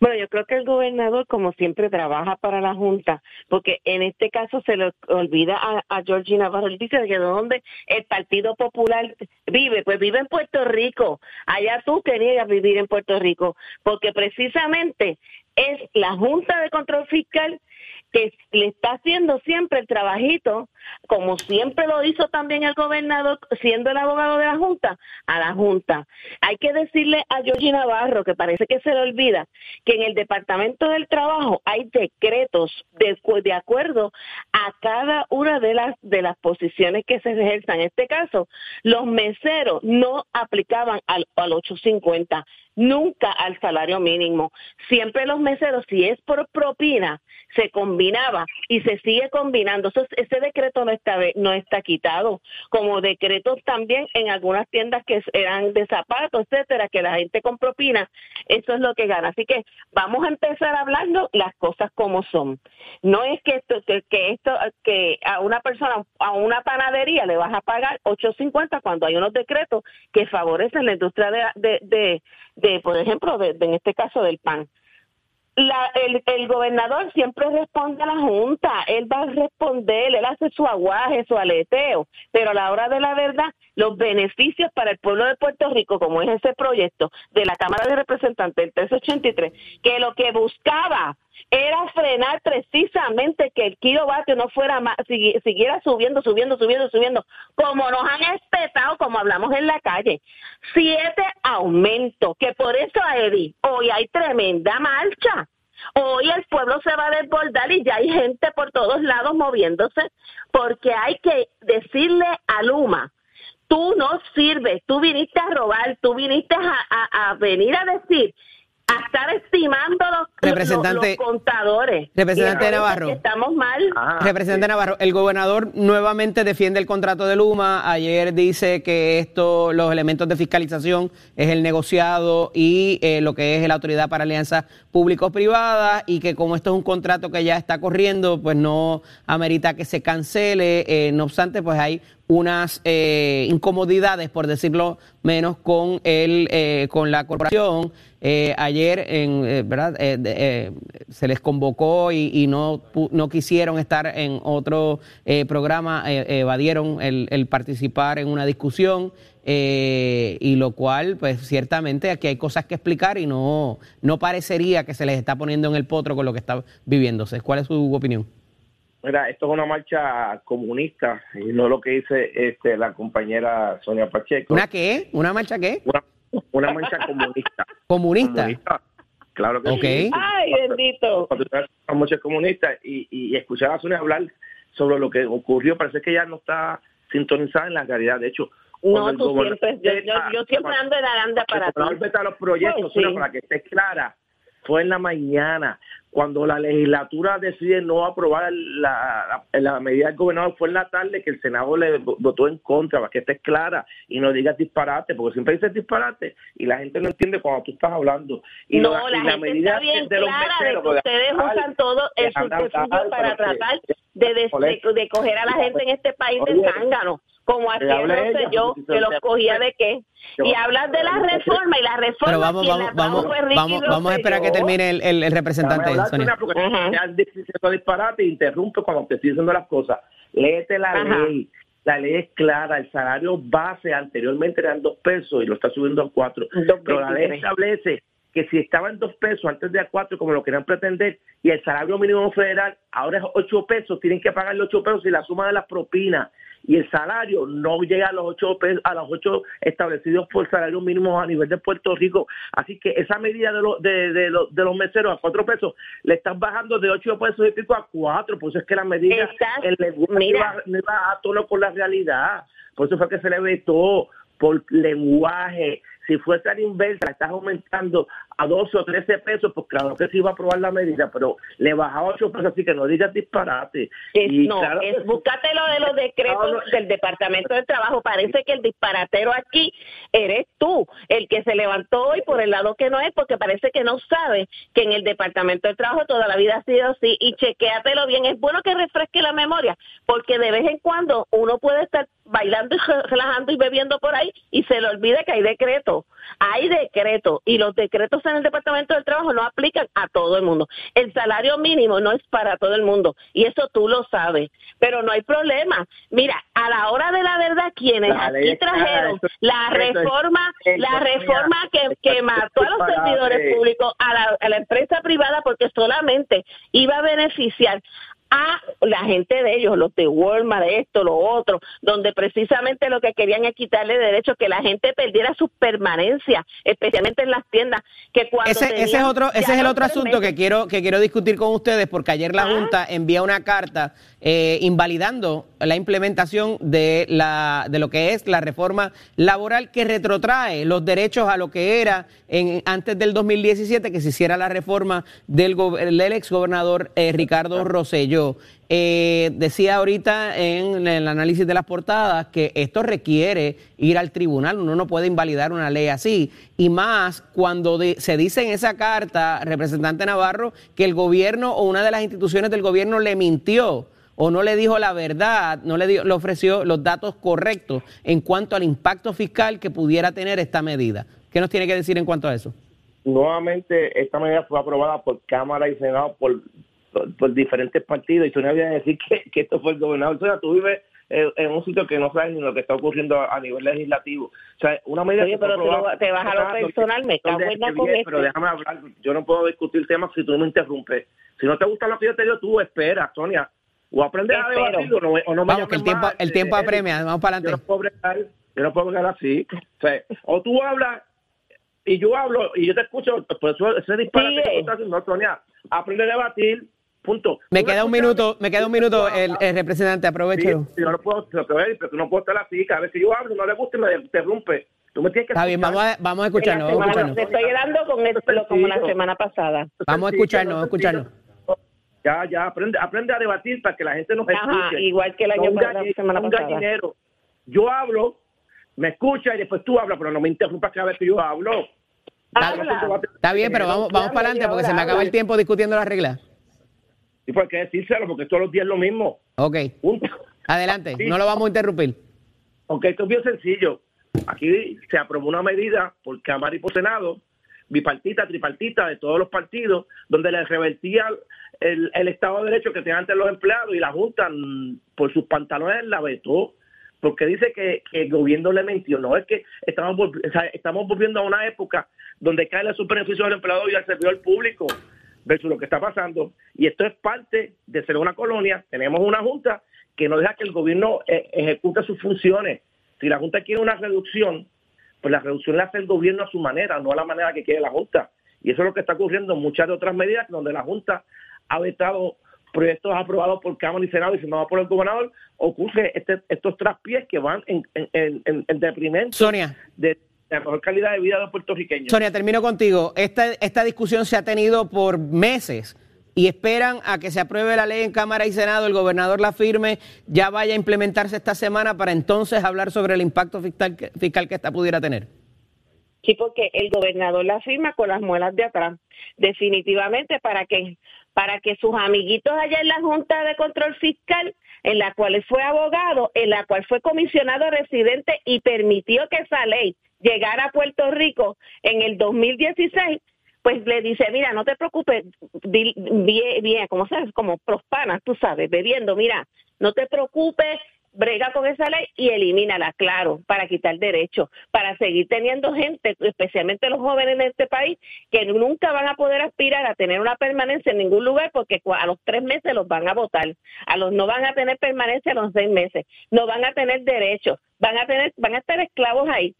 J: Bueno, yo creo que el gobernador, como siempre, trabaja para la Junta, porque en este caso se le olvida a, a Georgie Navarro. Él dice que de dónde el Partido Popular vive, pues vive en Puerto Rico. Allá tú querías vivir en Puerto Rico, porque precisamente es la Junta de Control Fiscal que le está haciendo siempre el trabajito, como siempre lo hizo también el gobernador, siendo el abogado de la Junta, a la Junta. Hay que decirle a Georgie Navarro, que parece que se le olvida, que en el Departamento del Trabajo hay decretos de, de acuerdo a cada una de las, de las posiciones que se ejerzan. En este caso, los meseros no aplicaban al, al 850 nunca al salario mínimo. Siempre los meseros, si es por propina, se combinaba y se sigue combinando. Ese decreto no está, no está quitado, como decretos también en algunas tiendas que eran de zapatos, etcétera, que la gente con propina, eso es lo que gana. Así que vamos a empezar hablando las cosas como son. No es que esto, que, que esto, que a una persona, a una panadería le vas a pagar 8.50 cuando hay unos decretos que favorecen la industria de, de, de de, por ejemplo, en este caso del PAN. La, el, el, gobernador siempre responde a la Junta, él va a responder, él hace su aguaje, su aleteo, pero a la hora de la verdad, los beneficios para el pueblo de Puerto Rico, como es ese proyecto de la Cámara de Representantes, el 383, que lo que buscaba era frenar precisamente que el kilovatio no fuera más, siguiera subiendo, subiendo, subiendo, subiendo, como nos han espetado, como hablamos en la calle. Siete aumentos, que por eso, Eddie, hoy hay tremenda marcha. Hoy el pueblo se va a desbordar y ya hay gente por todos lados moviéndose, porque hay que decirle a Luma, tú no sirves, tú viniste a robar, tú viniste a, venir a decir a estar estimando los,
G: representante,
J: los, los contadores.
G: Representante Navarro.
J: que estamos mal.
G: Representante Navarro, el gobernador nuevamente defiende el contrato de Luma. Ayer dice que esto, los elementos de fiscalización es el negociado y eh, lo que es la autoridad para alianzas públicos-privadas y que como esto es un contrato que ya está corriendo, pues no amerita que se cancele. Eh, no obstante, pues hay unas eh, incomodidades, por decirlo menos, con el, eh, con la corporación. Eh, ayer, en, eh, ¿verdad? Eh, de- eh, se les convocó y, y no, no quisieron estar en otro programa, evadieron el, el participar en una discusión. y lo cual, pues ciertamente aquí hay cosas que explicar y no, no parecería que se les está poniendo en el potro con lo que está viviéndose. ¿Cuál es su opinión?
K: Mira, esto es una marcha comunista y no lo que dice este, la compañera Sonia Pacheco.
G: ¿Una qué? ¿Una marcha qué?
K: Una, una marcha comunista.
G: ¿Comunista?
K: Comunista. Claro que
G: Ok.
K: sí.
J: Ay, bendito.
K: Cuando una marcha comunista y, y, escuchar a Sonia hablar sobre lo que ocurrió, parece que ella no está sintonizada en la realidad. De hecho,
J: No, tú siempre, yo, yo, yo siempre ando en aranda para
K: gobernador veta los proyectos,
J: Pues sí.
K: Sonia, para que esté clara, fue en la mañana. Cuando la legislatura decide no aprobar la, la, la medida del gobernador, fue en la tarde que el Senado le votó en contra, para que estés clara y no digas disparate, porque siempre dices disparate y la gente no entiende cuando tú estás hablando. Y
J: no, la,
K: y
J: gente
K: medida
J: está bien
K: de los
J: clara de
K: meseros,
J: que ustedes usan todo el subterfugio para tratar de, de, de coger a la gente en este país de zángano, como hacía
K: hable
J: no sé
K: ella,
J: yo,
K: se
J: que los
K: te-
J: cogía de qué. Y hablas de la reforma y la reforma
G: Pero vamos,
J: quien
G: vamos, vamos, vamos, vamos a esperar que termine el, el- el representante, Sonia.
K: Sonia, porque ya diciendo disparate e interrumpe cuando te estoy diciendo las cosas. Léete la
J: Ajá.
K: ley. La ley es clara. El salario base anteriormente eran dos pesos y lo está subiendo a cuatro. Pero la ley
J: 2.23.
K: establece que si estaba en dos pesos antes de a cuatro, como lo querían pretender, y el salario mínimo federal ahora es ocho pesos, tienen que pagarle ocho pesos y la suma de las propinas y el salario no llega a los ocho pesos, a los ocho establecidos por salario mínimo a nivel de Puerto Rico. Así que esa medida de, los de, de, de los meseros a cuatro pesos le están bajando de ocho pesos y pico a cuatro. Por eso es que la medida el
J: mira.
K: no iba a tono con la realidad. Por eso fue que se le vetó por lenguaje. Si fuese a la inversa, estás aumentando a 12 o 13 pesos, pues claro que sí iba a aprobar la medida, pero le bajaba 8 pesos, así que no digas disparate.
J: Es-
K: Y
J: no,
K: claro
J: es, búscate lo de los decretos
K: No, no.
J: del Departamento del Trabajo. Parece que el disparatero aquí eres tú, el que se levantó hoy por el lado que no es, porque parece que no sabe que en el Departamento del Trabajo toda la vida ha sido así. Y chequéatelo bien. Es bueno que refresque la memoria, porque de vez en cuando uno puede estar bailando y re- relajando y bebiendo por ahí y se le olvida que hay decretos. Hay decretos y los decretos en el Departamento del Trabajo no aplican a todo el mundo. El salario mínimo no es para todo el mundo y eso tú lo sabes, pero no hay problema. Mira, a la hora de la verdad, quienes
K: La
J: aquí trajeron
K: eso-
J: la
K: es-
J: reforma, la reforma que, mató a los servidores públicos, a la, a la empresa privada, porque solamente iba a beneficiar a la gente de ellos, los de Walmart, esto, lo otro, donde precisamente lo que querían es quitarle derechos, que la gente perdiera su permanencia, especialmente en las tiendas, que cuando
G: Ese, ese es otro, ese es el otro asunto
J: meses.
G: que quiero, que quiero discutir con ustedes, porque ayer la Junta envía una carta eh, invalidando la implementación de la, de lo que es la reforma laboral que retrotrae los derechos a lo que era en, antes del 2017 que se hiciera la reforma del, del ex gobernador Ricardo Rosselló. Eh, decía ahorita en el análisis de las portadas que esto requiere ir al tribunal, uno no puede invalidar una ley así, y más cuando se dice en esa carta, representante Navarro, que el gobierno o una de las instituciones del gobierno le mintió o no le dijo la verdad, no le, dio- le ofreció los datos correctos en cuanto al impacto fiscal que pudiera tener esta medida. ¿Qué nos tiene que decir en cuanto a eso?
K: nuevamente esta medida fue aprobada por Cámara y Senado por, por, por diferentes partidos y tú no habías decir que, que esto fue el gobernador. O sea, tú vives eh, en un sitio que no sabes ni lo que está ocurriendo a, a nivel legislativo. O sea, una medida
J: Oye,
K: que
J: pero tú
K: aprobada-
J: te vas a lo personal, me en la
K: que
J: con
K: bien,
J: este.
K: Pero déjame hablar, yo no puedo discutir temas si tú me interrumpes. Si no te gusta lo que yo te digo, tú espera, Sonia. O aprendes a debatir o no, o no me
G: Vamos, que el tiempo, el tiempo
K: eh,
G: apremia, vamos para
K: yo no
G: adelante.
K: puedo bregar, yo no puedo bregar así. O, sea, o tú hablas y yo hablo y yo te escucho, por eso ese disparate que tú estás haciendo, Sonia, aprende a debatir, punto.
G: Me queda un minuto, me queda un minuto, el, el representante, aprovecho.
K: Sí, yo no puedo, lo que voy pero tú no puedes estar así, cada vez que yo hablo no le gusta y me interrumpe. Tú me tienes que
G: Está bien, vamos a, vamos a escucharnos,
J: La
G: vamos a
J: semana-
G: escucharnos.
J: te estoy dando con esto como la semana pasada.
G: Vamos a escucharnos, escucharnos.
K: Ya, ya, aprende, aprende a debatir para que la gente nos
J: Ajá,
K: escuche.
J: igual que el año pasado, la semana
K: un
J: pasada.
K: gallinero. Yo hablo, me escucha y después tú hablas, pero no me interrumpas cada vez que yo hablo.
J: Habla.
G: Está bien, pero vamos, vamos para adelante porque se me acaba el tiempo discutiendo las reglas.
K: Y hay que decírselo, porque todos los días es lo mismo.
G: Ok,
K: Punto.
G: adelante, no lo vamos a interrumpir.
K: Aunque esto es bien sencillo. Aquí se aprobó una medida por Cámara y por Senado, bipartita, tripartita de todos los partidos, donde le revertía el, el Estado de Derecho que tenían antes los empleados y la Junta, mm, por sus pantalones, la vetó. Porque dice que, que el gobierno le mintió. No es que estamos, volvi- o sea, estamos volviendo a una época donde cae el beneficio del empleado y al servidor público versus lo que está pasando. Y esto es parte de ser una colonia. Tenemos una junta que no deja que el gobierno eh, ejecute sus funciones. Si la junta quiere una reducción, pues la reducción la hace el gobierno a su manera, no a la manera que quiere la junta. Y eso es lo que está ocurriendo en muchas de otras medidas donde la junta ha vetado proyectos aprobados por Cámara y Senado y firmados por el gobernador, ocurre este- estos traspiés que van en, en, en, en- en detrimento
G: Sonia.
K: de la mejor calidad de vida de los puertorriqueños.
G: Sonia, termino contigo. Esta, esta discusión se ha tenido por meses y esperan a que se apruebe la ley en Cámara y Senado, el gobernador la firme, ya vaya a implementarse esta semana para entonces hablar sobre el impacto fiscal que, fiscal que esta pudiera tener.
J: Sí, porque el gobernador la firma con las muelas de atrás, definitivamente para que para que sus amiguitos allá en la Junta de Control Fiscal en la cual fue abogado, en la cual fue comisionado residente y permitió que esa ley llegara a Puerto Rico en el 2016, pues le dice, mira, no te preocupes, bien, bien como sabes, como prospanas, tú sabes, bebiendo, mira, no te preocupes, brega con esa ley y elimínala, claro, para quitar derechos, para seguir teniendo gente, especialmente los jóvenes de este país, que nunca van a poder aspirar a tener una permanencia en ningún lugar porque a los tres meses los van a votar, a los no van a tener permanencia a los seis meses, no van a tener derechos, van a tener, van a estar esclavos ahí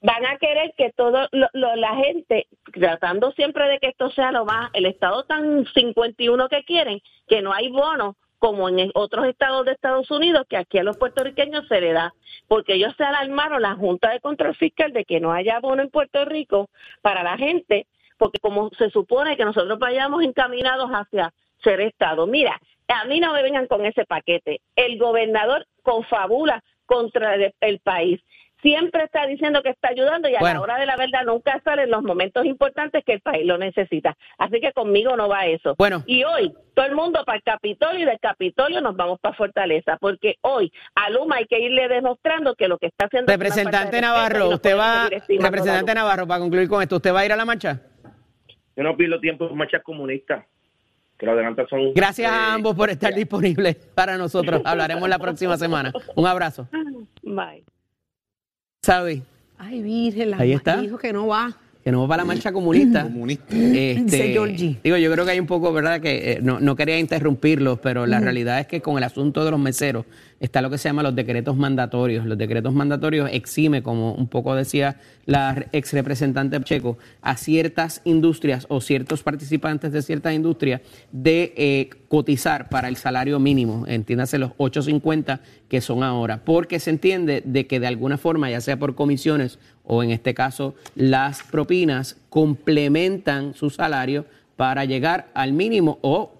J: van a querer que todo la gente, tratando siempre de que esto sea lo más, el Estado tan 51 que quieren, que no hay bonos como en otros estados de Estados Unidos, que aquí a los puertorriqueños se le da, porque ellos se alarmaron, la Junta de Control Fiscal, de que no haya bono en Puerto Rico para la gente, porque como se supone que nosotros vayamos encaminados hacia ser Estado. Mira, a mí no me vengan con ese paquete. El gobernador confabula contra el país siempre está diciendo que está ayudando y a la hora de la verdad nunca sale en los momentos importantes que el país lo necesita. Así que conmigo no va eso.
G: Bueno.
J: Y hoy todo el mundo para el Capitolio y del Capitolio nos vamos para Fortaleza, porque hoy a Luma hay que irle demostrando que lo que está haciendo...
G: Representante Navarro, usted va... Representante Navarro, para concluir con esto, ¿usted va a ir a la marcha?
K: Yo no pido tiempo en marchas comunistas. Que lo son,
G: Gracias a eh, ambos por estar disponibles para nosotros. Hablaremos la próxima semana. Un abrazo.
J: Bye.
G: Saudi.
E: Ay, Virgen, la
G: Ahí está.
E: dijo que no va.
G: Que no va para la marcha comunista.
F: comunista.
G: Este, digo, yo creo que hay un poco, ¿verdad? Que eh, no, no, quería interrumpirlos, pero la realidad es que con el asunto de los meseros está lo que se llama los decretos mandatorios. Los decretos mandatorios exime, como un poco decía la ex representante Checo, a ciertas industrias o ciertos participantes de ciertas industrias de eh, cotizar para el salario mínimo, entiéndase los 8.50 que son ahora, porque se entiende de que de alguna forma, ya sea por comisiones o en este caso las propinas, complementan su salario para llegar al mínimo o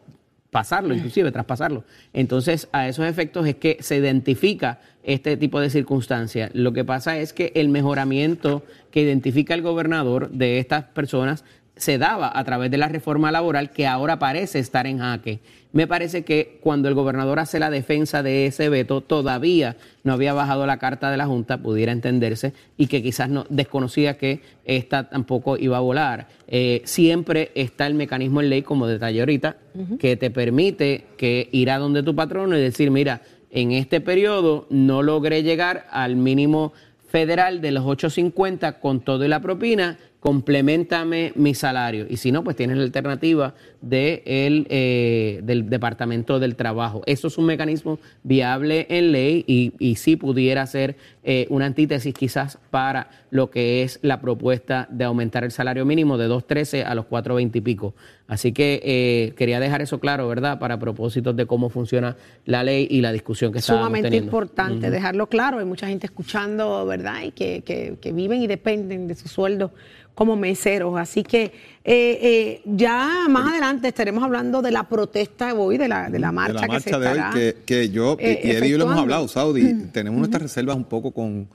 G: pasarlo, inclusive traspasarlo. Entonces, a esos efectos es que se identifica este tipo de circunstancias. Lo que pasa es que el mejoramiento que identifica el gobernador de estas personas se daba a través de la reforma laboral que ahora parece estar en jaque. Me parece que cuando el gobernador hace la defensa de ese veto, todavía no había bajado la carta de la Junta, pudiera entenderse, y que quizás no desconocía que esta tampoco iba a volar. Eh, siempre está el mecanismo en ley, como detallé ahorita, que te permite que ir a donde tu patrono y decir, mira, en este periodo no logré llegar al mínimo federal de los 8.50 con todo y la propina, complementame mi salario. Y si no, pues tienes la alternativa de el, eh, del Departamento del Trabajo. Eso es un mecanismo viable en ley y, y sí pudiera ser eh, una antítesis quizás para lo que es la propuesta de aumentar el salario mínimo de 2.13 a los 4.20 y pico. Así que eh, quería dejar eso claro, ¿verdad? Para propósitos de cómo funciona la ley y la discusión que estamos teniendo.
E: Sumamente importante dejarlo claro. Hay mucha gente escuchando, ¿verdad? Y que, que, que viven y dependen de su sueldo como meseros. Así que eh, eh, ya más adelante estaremos hablando de la protesta de hoy, de la, de la marcha, de la marcha de hoy,
F: que, yo y Eddie lo hemos hablado, Saudi, tenemos nuestras reservas un poco con,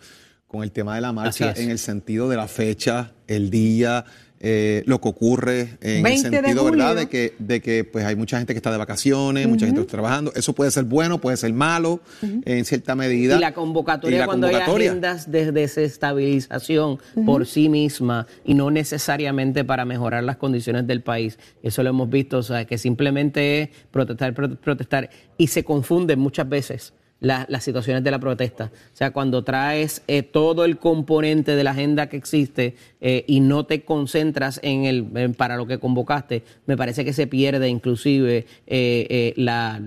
F: con el tema de la marcha en el sentido de la fecha, el día, eh, lo que ocurre en el sentido, ¿verdad? De que, de que pues hay mucha gente que está de vacaciones, mucha gente que está trabajando. Eso puede ser bueno, puede ser malo, en cierta medida.
G: Y la convocatoria cuando hay agendas de desestabilización por sí misma y no necesariamente para mejorar las condiciones del país. Eso lo hemos visto, o sea, que simplemente es protestar, protestar y se confunden muchas veces las situaciones de la protesta. O sea, cuando traes eh, todo el componente de la agenda que existe eh, y no te concentras en el para lo que convocaste, me parece que se pierde inclusive eh, la,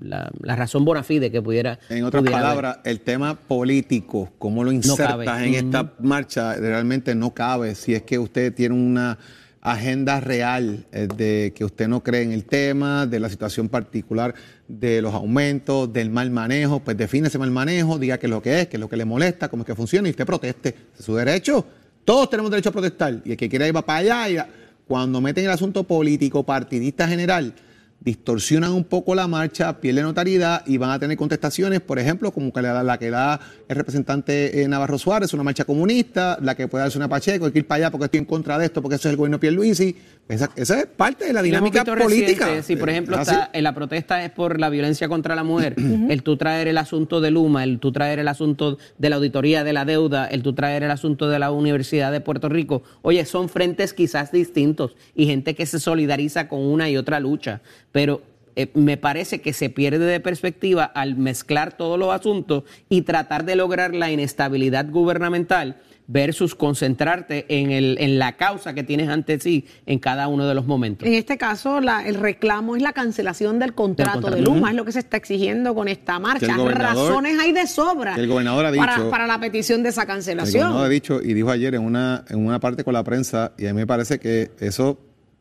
G: la, razón bona fide que pudiera.
F: En otras palabras, el tema político, cómo lo insertas en esta marcha, realmente no cabe si es que usted tiene una agenda real de que usted no cree en el tema, de la situación particular de los aumentos, del mal manejo, pues define ese mal manejo, diga qué es lo que es, qué es lo que le molesta, cómo es que funciona y usted proteste. Es su derecho. Todos tenemos derecho a protestar. Y el que quiera ir para allá, cuando meten el asunto político, partidista general, distorsionan un poco la marcha, pierden notariedad y van a tener contestaciones, por ejemplo, como que la, la que da el representante eh, Navarro Suárez, una marcha comunista, la que puede darse una Pacheco, hay que ir para allá porque estoy en contra de esto, porque eso es el gobierno de Pierluisi. Esa, esa es parte de la dinámica política.
G: reciente, Si, por
F: Eh,
G: ejemplo, en la protesta es por la violencia contra la mujer, el tú traer el asunto de Luma, el tú traer el asunto de la auditoría de la deuda, el tú traer el asunto de la Universidad de Puerto Rico, oye, son frentes quizás distintos y gente que se solidariza con una y otra lucha, pero eh, me parece que se pierde de perspectiva al mezclar todos los asuntos y tratar de lograr la inestabilidad gubernamental versus concentrarte en, el, en la causa que tienes ante sí en cada uno de los momentos.
E: En este caso, la- el reclamo es la cancelación del contrato,
G: contrato.
E: de Luma, es lo que se está exigiendo con esta marcha.
F: El
E: Razones hay de sobra
F: el gobernador ha
E: para,
F: dicho-
E: para la petición de esa
F: El
E: cancelación.
F: gobernador ha dicho y dijo ayer en una, en una parte con la prensa, y a mí me parece que eso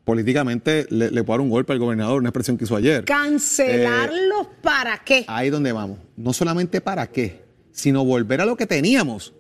F: políticamente le, le puede dar un golpe al gobernador, una expresión que hizo ayer.
E: ¿Cancelarlos para qué?
F: Ahí es donde vamos. No solamente para qué, sino volver a lo que teníamos.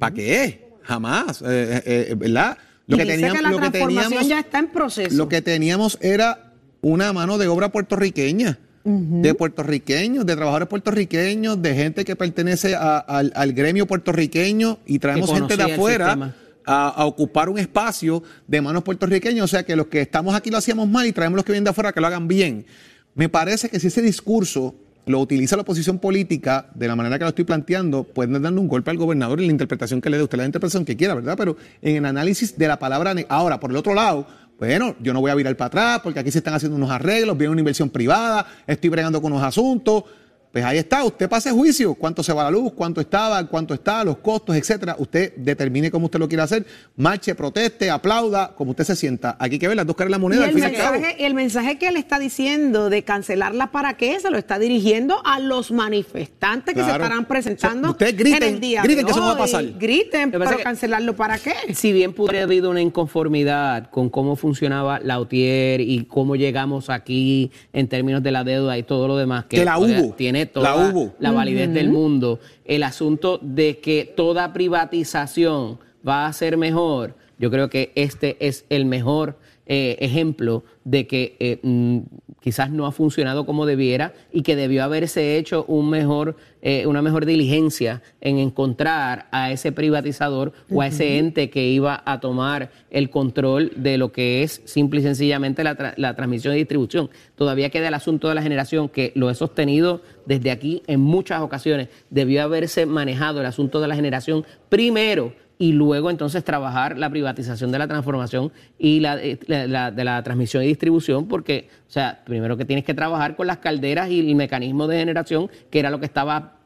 F: ¿Para qué? Jamás. Eh, eh, ¿Verdad? Lo que, teníamos,
E: que la
F: lo, que
E: transformación
F: teníamos,
E: ya está en proceso.
F: lo que teníamos era una mano de obra puertorriqueña. De puertorriqueños, de trabajadores puertorriqueños, de gente que pertenece a- al, al gremio puertorriqueño y traemos gente de afuera. A, ocupar un espacio de manos puertorriqueños. O sea que los que estamos aquí lo hacíamos mal y traemos los que vienen de afuera que lo hagan bien. Me parece que si ese discurso lo utiliza la oposición política de la manera que lo estoy planteando, pueden darle un golpe al gobernador en la interpretación que le dé. Usted la interpretación que quiera, ¿verdad? Pero en el análisis de la palabra. Ahora, por el otro lado, bueno, yo no voy a virar para atrás porque aquí se están haciendo unos arreglos, viene una inversión privada, estoy bregando con unos asuntos. Pues ahí está, usted pase juicio, cuánto se va la luz, cuánto estaba, cuánto está, los costos, etcétera. Usted determine cómo usted lo quiere hacer, marche, proteste, aplauda, como usted se sienta. Aquí hay que ver las dos caras de la
E: Y
F: moneda. al
E: el,
F: y al cabo.
E: mensaje, el mensaje que él está diciendo de cancelarla para qué se lo está dirigiendo a los manifestantes que se estarán presentando
F: O sea, griten,
E: en el día
F: griten
E: de
F: que eso no va a
E: hoy.
F: pasar.
E: Griten,
G: que
E: pero
G: que-
E: cancelarlo para qué.
G: Si bien pudo haber habido una inconformidad con cómo funcionaba la UTIER y cómo llegamos aquí en términos de la deuda y todo lo demás,
F: Que la
G: oiga,
F: hubo,
G: tiene
F: la
G: toda
F: hubo.
G: la validez del mundo, el asunto de que toda privatización va a ser mejor, yo creo que este es el mejor eh, ejemplo de que eh, mm, quizás no ha funcionado como debiera y que debió haberse hecho un mejor, eh, una mejor diligencia en encontrar a ese privatizador o a ese ente que iba a tomar el control de lo que es simple y sencillamente la, tra- la transmisión y distribución. Todavía queda el asunto de la generación que lo he sostenido desde aquí en muchas ocasiones. Debió haberse manejado el asunto de la generación primero y luego entonces trabajar la privatización de la transformación y la, eh, la- la- de la transmisión y distribución, porque, o sea, primero que tienes que trabajar con las calderas y el mecanismo de generación, que era lo que estaba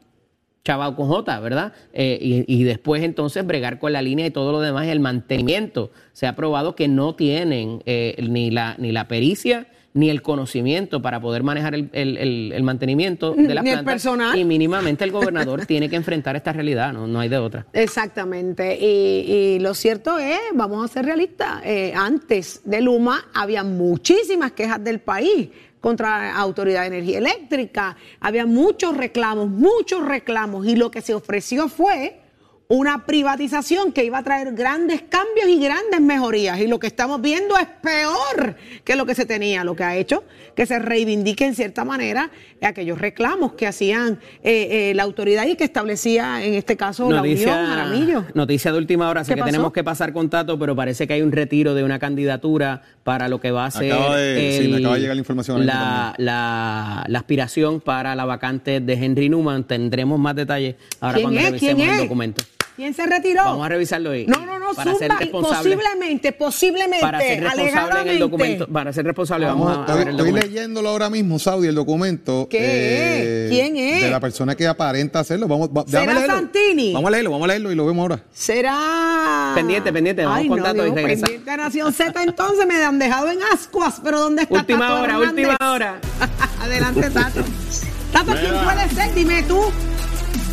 G: chavado con J, ¿verdad? Eh, y, y después entonces bregar con la línea y todo lo demás, el mantenimiento. Se ha probado que no tienen eh, ni, la, ni la pericia ni el conocimiento para poder manejar el, el- el- el mantenimiento de las
E: Ni el
G: plantas.
E: personal.
G: Y mínimamente el gobernador tiene que enfrentar esta realidad, no, no hay de otra.
E: Exactamente. Y, y lo cierto es, vamos a ser realistas, eh, antes de Luma había muchísimas quejas del país contra la Autoridad de Energía Eléctrica. Había muchos reclamos, muchos reclamos. Y lo que se ofreció fue una privatización que iba a traer grandes cambios y grandes mejorías. Y lo que estamos viendo es peor que lo que se tenía, lo que ha hecho que se reivindique en cierta manera aquellos reclamos que hacían eh, eh, la autoridad y que establecía en este caso la Unión Jaramillo.
G: noticia de última hora, sé
E: ¿Qué
G: que
E: pasó?
G: tenemos que pasar con Tato, pero parece que hay un retiro de una candidatura para lo que va a ser
F: sí, me
G: el-
F: acaba de llegar la información
G: la, la- la aspiración para la vacante de Henry Newman. Tendremos más detalles ahora
E: ¿Quién
G: cuando revisemos
E: ¿Quién
G: el documento.
E: ¿Quién se retiró?
G: Vamos a revisarlo hoy.
E: No, no, no,
G: para ser
E: zumba,
G: responsable,
E: posiblemente, posiblemente,
G: para ser responsable en el documento, para ser responsable vamos, a- a,
F: estoy,
G: ver el
F: estoy
G: documento.
F: leyéndolo ahora mismo, Saudi, el documento.
E: ¿Qué es? ¿Quién es?
F: De la persona que aparenta hacerlo. Vamos, va-
E: ¿Será
F: déjame leerlo.
E: Santini?
F: Vamos a leerlo, vamos a leerlo y lo vemos ahora.
E: Será.
G: Pendiente, pendiente, vamos
E: Ay,
G: con
E: no,
G: y
E: Dios,
G: regresa.
E: pendiente a Nación Z, entonces me han dejado en ascuas, pero ¿dónde está
G: Última
E: Tato
G: hora,
E: Hernández?
G: última hora.
E: Adelante, Tato. Tato, ¿quién puede ser? Dime tú.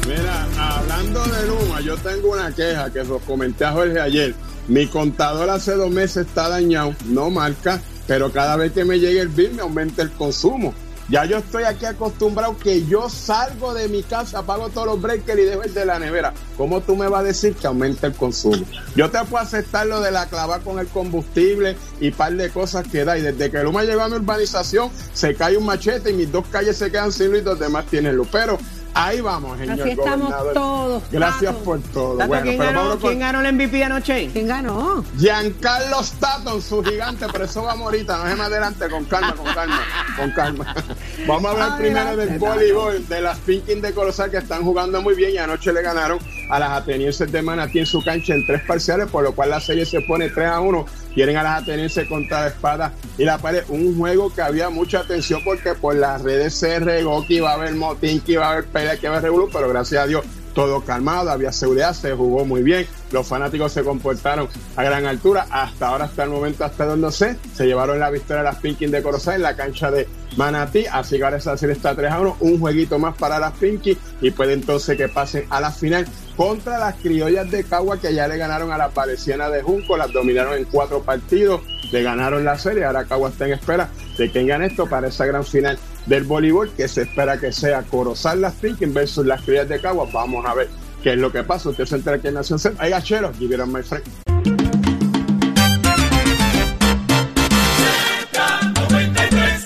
B: Mira, hablando de Luma, yo tengo una queja que los comenté a Jorge ayer. Mi contador hace dos meses está dañado, no marca, pero cada vez que me llegue el bill me aumenta el consumo. Ya yo estoy aquí acostumbrado que yo salgo de mi casa, apago todos los breakers y dejo el de la nevera. ¿Cómo tú me vas a decir que aumenta el consumo? Yo te puedo aceptar lo de la clava con el combustible y par de cosas que da. Y desde que Luma llegó a mi urbanización, se cae un machete y mis dos calles se quedan sin luz y los demás tienen luz. Pero Ahí vamos, señor
E: Así estamos
B: gobernador.
E: todos.
B: Gracias
E: Tato.
B: por todo.
G: Tato,
B: Bueno,
G: ¿quién,
B: pero
G: ganó, quién ganó el MVP anoche?
E: ¿Quién ganó?
B: Giancarlo Staton, su gigante, pero eso vamos ahorita, no es más adelante, con calma, con calma, con calma. Vamos a hablar primero del voleibol, de las Pinkin de Corozal que están jugando muy bien y anoche le ganaron a las atenienses de Manatí en su cancha en tres parciales, por lo cual la serie se pone 3 a 1. Quieren a las atenienses contra la espada y la pared. Un juego que había mucha atención porque por las redes se regó que iba a haber motín, que iba a haber pelea, que iba a haber revolú, pero gracias a Dios todo calmado, había seguridad, se jugó muy bien, los fanáticos se comportaron a gran altura, hasta ahora, hasta el momento, hasta donde sé, se llevaron la victoria a las Pinkin de Corozal en la cancha de Manatí, así que ahora esa serie está 3 a 1, un jueguito más para las Pinkin y puede entonces que pasen a la final contra las criollas de Cagua que ya le ganaron a las Valesianas de Junco, las dominaron en cuatro partidos, le ganaron la serie, ahora Cagua está en espera de quien gane esto para esa gran final del voleibol que se espera que sea Corozal las Pinkin versus las criollas de Cagua, vamos a ver qué es lo que pasa, usted se entera aquí en Nación Z, hay gacheros, give it on my friend.